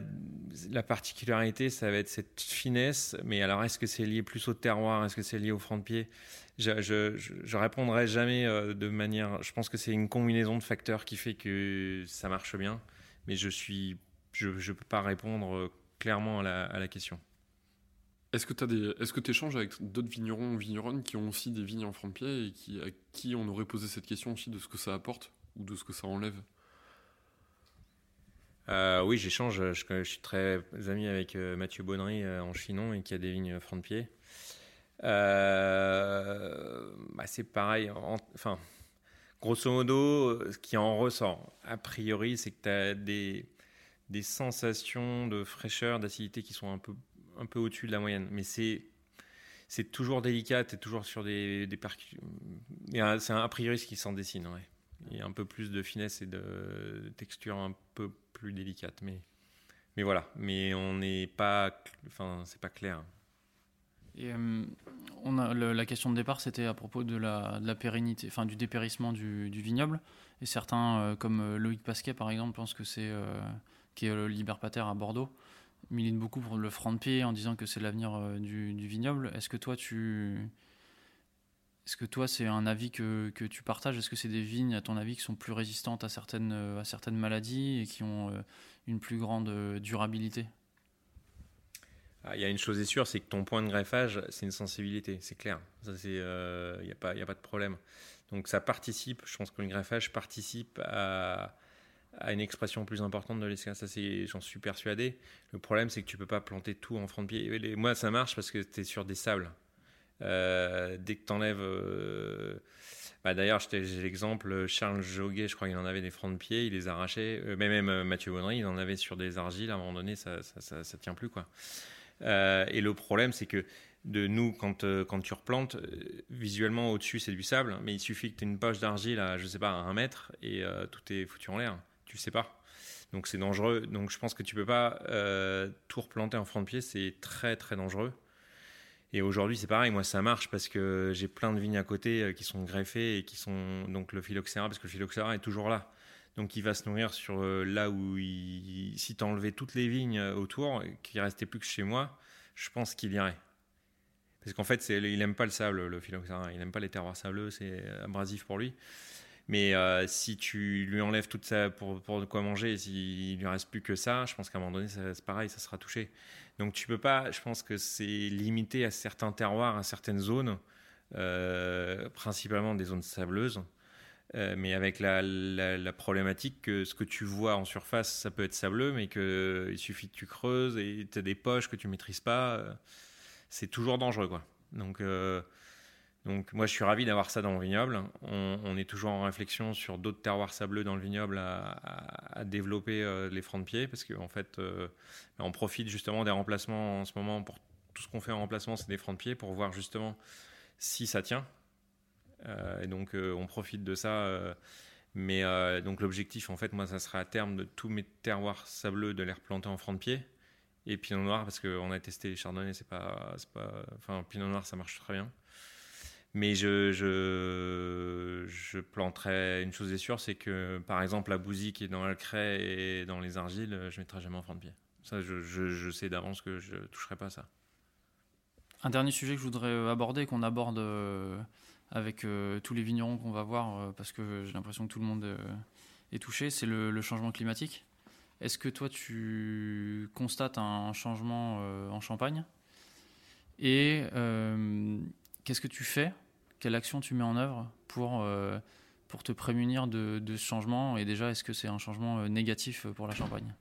la particularité, ça va être cette finesse. Mais alors, est-ce que c'est lié plus au terroir Est-ce que c'est lié au front de pied je, je, répondrai jamais euh, de manière. Je pense que c'est une combinaison de facteurs qui fait que ça marche bien. Mais je suis, je, peux pas répondre euh, clairement à la, question. Est-ce que tu est-ce que échanges avec d'autres vignerons ou vigneronnes qui ont aussi des vignes en front de pied et qui, à qui on aurait posé cette question aussi de ce que ça apporte ou de ce que ça enlève? Euh, oui, j'échange. Je, suis très ami avec euh, Mathieu Bonnery euh, en Chinon et qui a des vignes front de pied. Bah, c'est pareil. enfin, grosso modo, ce qui en ressort, a priori, c'est que tu as des, sensations de fraîcheur, d'acidité qui sont un peu, un peu au-dessus de la moyenne. Mais c'est c'est toujours délicat, tu es toujours sur des, des C'est un a priori ce qui s'en dessine. Il y a un peu plus de finesse et de texture un peu délicate. Mais, voilà, mais on n'est pas. Enfin, c'est pas clair. Et euh, on a, la question de départ, c'était à propos de la, pérennité, enfin du dépérissement du, vignoble. Et certains, euh, comme euh, Loïc Pasquet par exemple, pensent que c'est qui est le liberpater à Bordeaux, milite beaucoup pour le franc de pied en disant que c'est l'avenir du, vignoble. Est-ce que toi, tu est-ce que toi, c'est un avis que, tu partages? Est-ce que c'est des vignes, à ton avis, qui sont plus résistantes à certaines, euh, maladies et qui ont euh, une plus grande euh, durabilité? Ah, Il y a une chose est sûre, c'est que ton point de greffage, c'est une sensibilité, c'est clair. Il n'y a, pas, de problème. Donc ça participe, je pense que le greffage participe à, une expression plus importante de l'escalade. Ça, j'en suis persuadé. Le problème, c'est que tu peux pas planter tout en front de pied. Moi, ça marche parce que tu es sur des sables. Euh, dès que tu enlèves. Euh, bah, d'ailleurs, j'ai l'exemple, Charles Joguet, je crois qu'il en avait des francs de pied, il les arrachait. Euh, mais même Mathieu Bonnery, il en avait sur des argiles, à un moment donné, ça ça, ça, tient plus. quoi. et le problème, c'est que de nous, quand, quand tu replantes, visuellement au-dessus c'est du sable, mais il suffit que tu aies une poche d'argile à, je sais pas, à un mètre et tout est foutu en l'air. Tu sais pas. Donc c'est dangereux. Donc je pense que tu peux pas tout replanter en front de pied, c'est très très dangereux. Et aujourd'hui, c'est pareil, moi ça marche parce que j'ai plein de vignes à côté euh, qui sont greffées et qui sont donc le phylloxéra, parce que le phylloxéra est toujours là. Donc il va se nourrir sur euh, là où il, si tu enlevais toutes les vignes euh, autour, qu'il restait plus que chez moi, je pense qu'il irait. Parce qu'en fait, il n'aime pas le sable, le phylloxéra. Il n'aime pas les terroirs sableux, c'est abrasif pour lui. Mais si tu lui enlèves tout ça pour, de quoi manger, s'il lui reste plus que ça, je pense qu'à un moment donné, c'est pareil, ça sera touché. Donc tu peux pas, je pense que c'est limité à certains terroirs, à certaines zones, euh, principalement des zones sableuses. Euh, mais avec la, problématique que ce que tu vois en surface, ça peut être sableux, mais qu'il suffit que tu creuses et tu as des poches que tu maîtrises pas, euh, c'est toujours dangereux. Quoi. Donc donc moi je suis ravi d'avoir ça dans mon vignoble. On, est toujours en réflexion sur d'autres terroirs sableux dans le vignoble à, développer euh, les francs de pied parce qu'en en fait euh, on profite justement des remplacements en ce moment pour tout ce qu'on fait en remplacement c'est des francs de pied pour voir justement si ça tient. Euh, et donc on profite de ça. mais donc l'objectif en fait moi ça sera à terme de tous mes terroirs sableux de les replanter en francs de pied. Et Pinot Noir parce qu'on a testé les Chardonnay c'est pas, pas enfin Pinot Noir ça marche très bien. Mais je, je, je, planterai une chose est sûre, c'est que par exemple la bousille qui est dans le craie et dans les argiles, je ne mettrai jamais en front de pied. Ça, je, je, sais d'avance que je ne toucherai pas ça. Un dernier sujet que je voudrais euh, aborder, qu'on aborde euh, avec euh, tous les vignerons qu'on va voir, parce que j'ai l'impression que tout le monde est touché, c'est le, changement climatique. Est-ce que toi, tu constates un changement en Champagne? Et qu'est-ce que tu fais quelle action tu mets en œuvre pour, euh, pour te prémunir de, ce changement Et déjà, est-ce que c'est un changement euh, négatif pour la Champagne?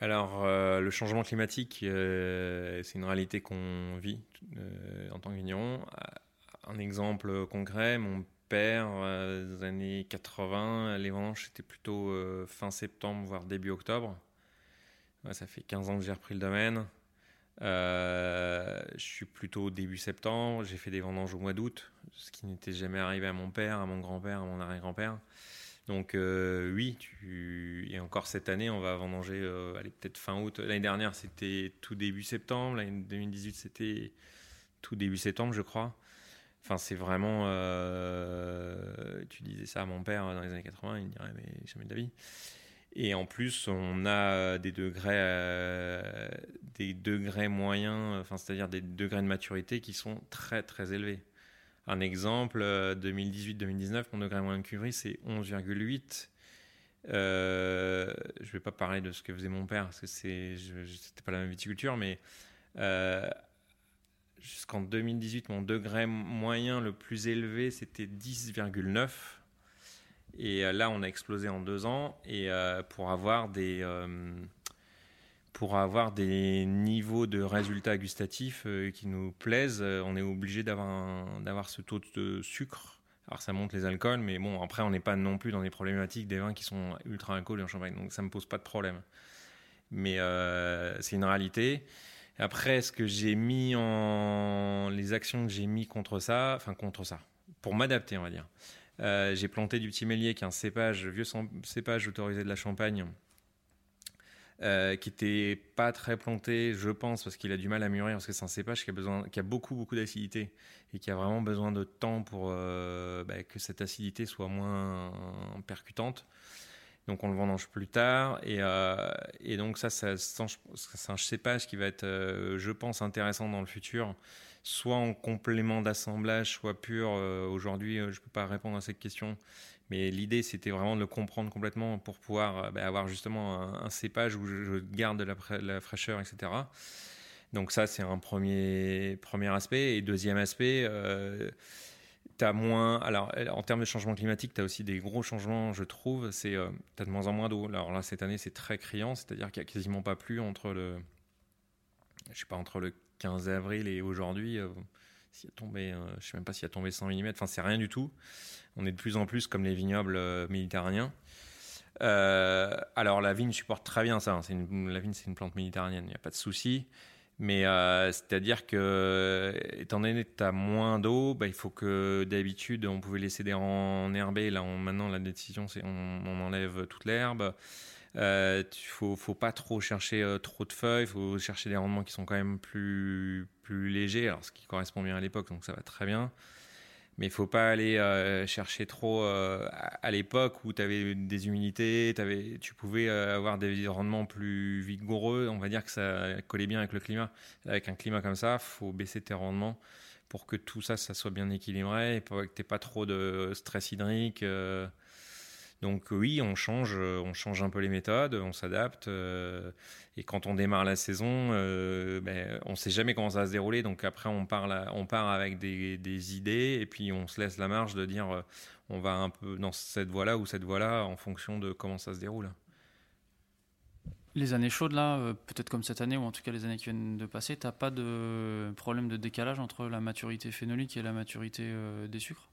Alors, euh, le changement climatique, c'est une réalité qu'on vit en tant que vigneron. Un exemple concret, mon père, dans les années 80, les vendanges, c'était plutôt fin septembre, voire début octobre. ça fait 15 ans que j'ai repris le domaine. Euh, je suis plutôt début septembre. J'ai fait des vendanges au mois d'août, ce qui n'était jamais arrivé à mon père, à mon grand-père, à mon arrière-grand-père. Donc euh, oui, et encore cette année, on va vendanger, euh, peut-être fin août. L'année dernière, c'était tout début septembre. L'année 2018, c'était tout début septembre, je crois. Enfin, c'est vraiment. tu disais ça à mon père dans les années 80, il dirait, mais jamais de la vie. Et en plus, on a des degrés, euh, des degrés moyens, enfin, c'est-à-dire des degrés de maturité qui sont très très élevés. Un exemple, 2018-2019, euh, mon degré moyen de cuverie, c'est 11,8. Euh, je ne vais pas parler de ce que faisait mon père, parce que c'est, c'était pas la même viticulture, mais Jusqu'en 2018, mon degré moyen le plus élevé, c'était 10,9. Et là, on a explosé en deux ans. Et pour avoir des pour avoir des niveaux de résultats gustatifs euh, qui nous plaisent, euh, on est obligé d'avoir ce taux de sucre. Alors ça monte les alcools, mais bon, après on n'est pas non plus dans des problématiques des vins qui sont ultra alcool en champagne, donc ça me pose pas de problème. Mais euh, c'est une réalité. Après, ce que j'ai mis en les actions que j'ai mis contre ça, enfin contre ça, pour m'adapter, on va dire. J'ai planté du petit mélier, qui est un cépage, vieux cépage autorisé de la Champagne, euh, qui était pas très planté, je pense, parce qu'il a du mal à mûrir, parce que c'est un cépage qui a, besoin, qui a beaucoup, beaucoup d'acidité et qui a vraiment besoin de temps pour euh, bah, que cette acidité soit moins percutante. Donc on le vendange plus tard. Et, euh, et donc ça c'est un cépage qui va être, je pense, intéressant dans le futur, soit en complément d'assemblage, soit pur. Aujourd'hui, je ne peux pas répondre à cette question. Mais l'idée, c'était vraiment de le comprendre complètement pour pouvoir euh, bah, avoir justement un, cépage où je, garde la, la, fraîcheur, etc. Donc ça, c'est un premier, premier aspect. Et deuxième aspect, euh, tu as moins... Alors, en termes de changement climatique, tu as aussi des gros changements, je trouve. C'est euh, tu as de moins en moins d'eau. Alors là, cette année, c'est très criant, c'est-à-dire qu'il n'y a quasiment pas plu entre le... Je sais pas, entre le 15 avril et aujourd'hui. s'il a tombé, je sais même pas s'il a tombé 100 mm. Enfin, c'est rien du tout. On est de plus en plus comme les vignobles euh, méditerranéens. Euh, alors la vigne supporte très bien ça. Hein. La vigne c'est une plante méditerranéenne, il n'y a pas de souci. Mais euh, c'est-à-dire que, étant donné que tu as moins d'eau, bah, il faut que d'habitude on pouvait laisser des rangs enherbés. Là, maintenant, la décision, c'est on, on enlève toute l'herbe. Il ne faut, faut, pas trop chercher trop de feuilles. Il faut chercher des rendements qui sont quand même plus, légers. Alors, ce qui correspond bien à l'époque, donc ça va très bien mais il faut pas aller euh, chercher trop euh, à, l'époque où tu avais des humidités, avais, tu pouvais euh, avoir des rendements plus vigoureux. On va dire que ça collait bien avec le climat. Avec un climat comme ça, faut baisser tes rendements pour que tout ça, ça soit bien équilibré et pour que tu pas trop de stress hydrique. Donc oui, on change, on change un peu les méthodes, on s'adapte. Euh, et quand on démarre la saison, euh, ben, on ne sait jamais comment ça va se dérouler. Donc après, on part, on part avec des, idées et puis on se laisse la marge de dire euh, on va un peu dans cette voie-là ou cette voie-là en fonction de comment ça se déroule. Les années chaudes, là, peut-être comme cette année, ou en tout cas les années qui viennent de passer, tu n'as pas de problème de décalage entre la maturité phénolique et la maturité des sucres?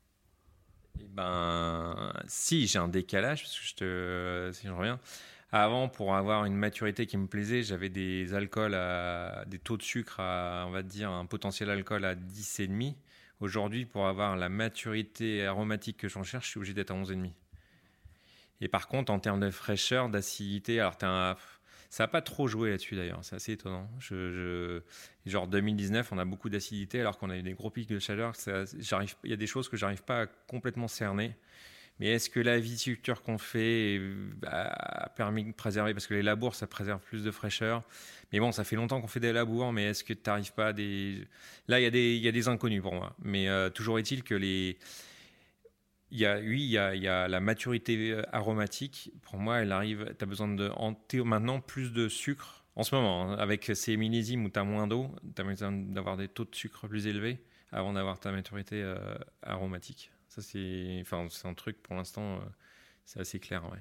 Eh ben, si, j'ai un décalage, parce que je te, si je reviens. Avant, pour avoir une maturité qui me plaisait, j'avais des alcools à, des taux de sucre à, on va dire, un potentiel alcool à 10,5. Aujourd'hui, pour avoir la maturité aromatique que j'en cherche, je suis obligé d'être à 11,5. Et par contre, en termes de fraîcheur, d'acidité, alors tu as un, ça n'a pas trop joué là-dessus d'ailleurs, c'est assez étonnant. Genre 2019, on a beaucoup d'acidité alors qu'on a eu des gros pics de chaleur. Il y a des choses que j'arrive pas à complètement cerner. Mais est-ce que la viticulture qu'on fait a permis de préserver? Parce que les labours, ça préserve plus de fraîcheur. Mais bon, ça fait longtemps qu'on fait des labours, mais est-ce que tu n'arrives pas à des... Là, il y, a des, y a des inconnus pour moi. Mais euh, toujours est-il que les il y a, oui, il y a, la maturité euh, aromatique. Pour moi, elle arrive. Tu as besoin de maintenant plus de sucre. En ce moment, hein, avec ces millésimes où tu as moins d'eau, tu as besoin d'avoir des taux de sucre plus élevés avant d'avoir ta maturité euh, aromatique. Ça, c'est enfin, un truc pour l'instant, euh, c'est assez clair. Ouais.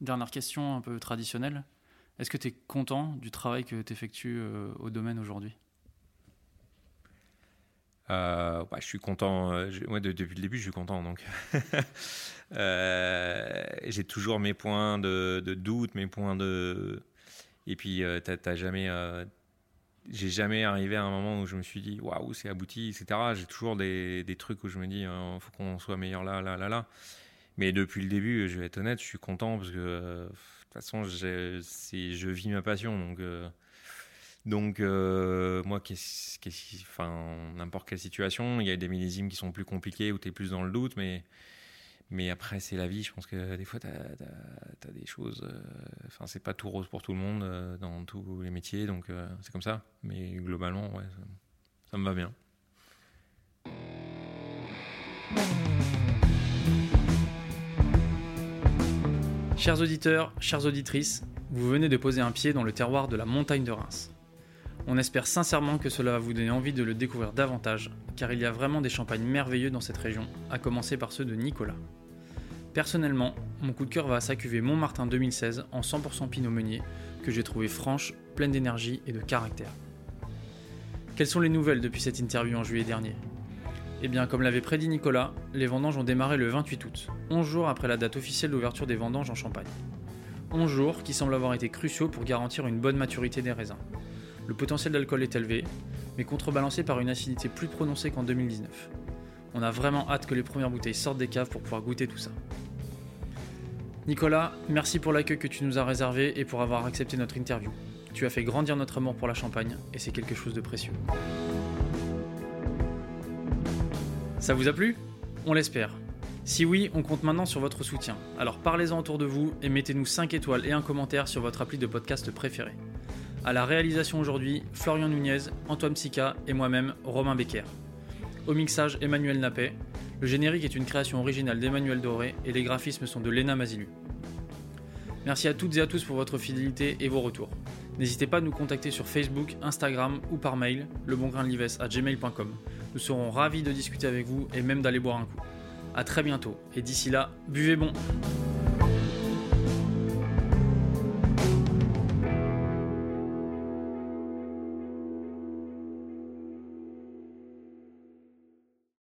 Dernière question un peu traditionnelle. Est-ce que tu es content du travail que tu effectues au domaine aujourd'hui? Euh, je suis content. Euh, depuis le début, je suis content. Donc, (laughs) euh, j'ai toujours mes points de, doute, mes points de. Et puis, t'as jamais. j'ai jamais arrivé à un moment où je me suis dit waouh, c'est abouti, etc. J'ai toujours des, des, trucs où je me dis il faut qu'on soit meilleur là, là, là, là. Mais depuis le début, je vais être honnête, je suis content parce que de toute façon, je vis ma passion. Donc donc, euh, moi, enfin, n'importe quelle situation, il y a des millésimes qui sont plus compliqués où tu es plus dans le doute, mais, mais après, c'est la vie. Je pense que des fois, tu as, des choses. Euh, enfin, c'est pas tout rose pour tout le monde euh, dans tous les métiers, donc c'est comme ça. Mais globalement, ouais, ça, me va bien. Chers auditeurs, chères auditrices, vous venez de poser un pied dans le terroir de la montagne de Reims. On espère sincèrement que cela va vous donner envie de le découvrir davantage, car il y a vraiment des champagnes merveilleux dans cette région, à commencer par ceux de Nicolas. Personnellement, mon coup de cœur va à sa cuvée Montmartin 2016 en 100% Pinot Meunier, que j'ai trouvé franche, pleine d'énergie et de caractère. Quelles sont les nouvelles depuis cette interview en juillet dernier? Eh bien, comme l'avait prédit Nicolas, les vendanges ont démarré le 28 août, 11 jours après la date officielle d'ouverture des vendanges en Champagne. 11 jours qui semblent avoir été cruciaux pour garantir une bonne maturité des raisins. Le potentiel d'alcool est élevé, mais contrebalancé par une acidité plus prononcée qu'en 2019. On a vraiment hâte que les premières bouteilles sortent des caves pour pouvoir goûter tout ça. Nicolas, merci pour l'accueil que tu nous as réservé et pour avoir accepté notre interview. Tu as fait grandir notre amour pour la Champagne et c'est quelque chose de précieux. Ça vous a plu? On l'espère. Si oui, on compte maintenant sur votre soutien. Alors parlez-en autour de vous et mettez-nous 5 étoiles et un commentaire sur votre appli de podcast préféré. À la réalisation aujourd'hui, Florian Nunez, Antoine Psica et moi-même, Romain Becker. Au mixage, Emmanuel Nappet. Le générique est une création originale d'Emmanuel Doré et les graphismes sont de Léna Mazilu. Merci à toutes et à tous pour votre fidélité et vos retours. N'hésitez pas à nous contacter sur Facebook, Instagram ou par mail, à gmail.com. Nous serons ravis de discuter avec vous et même d'aller boire un coup. A très bientôt et d'ici là, buvez bon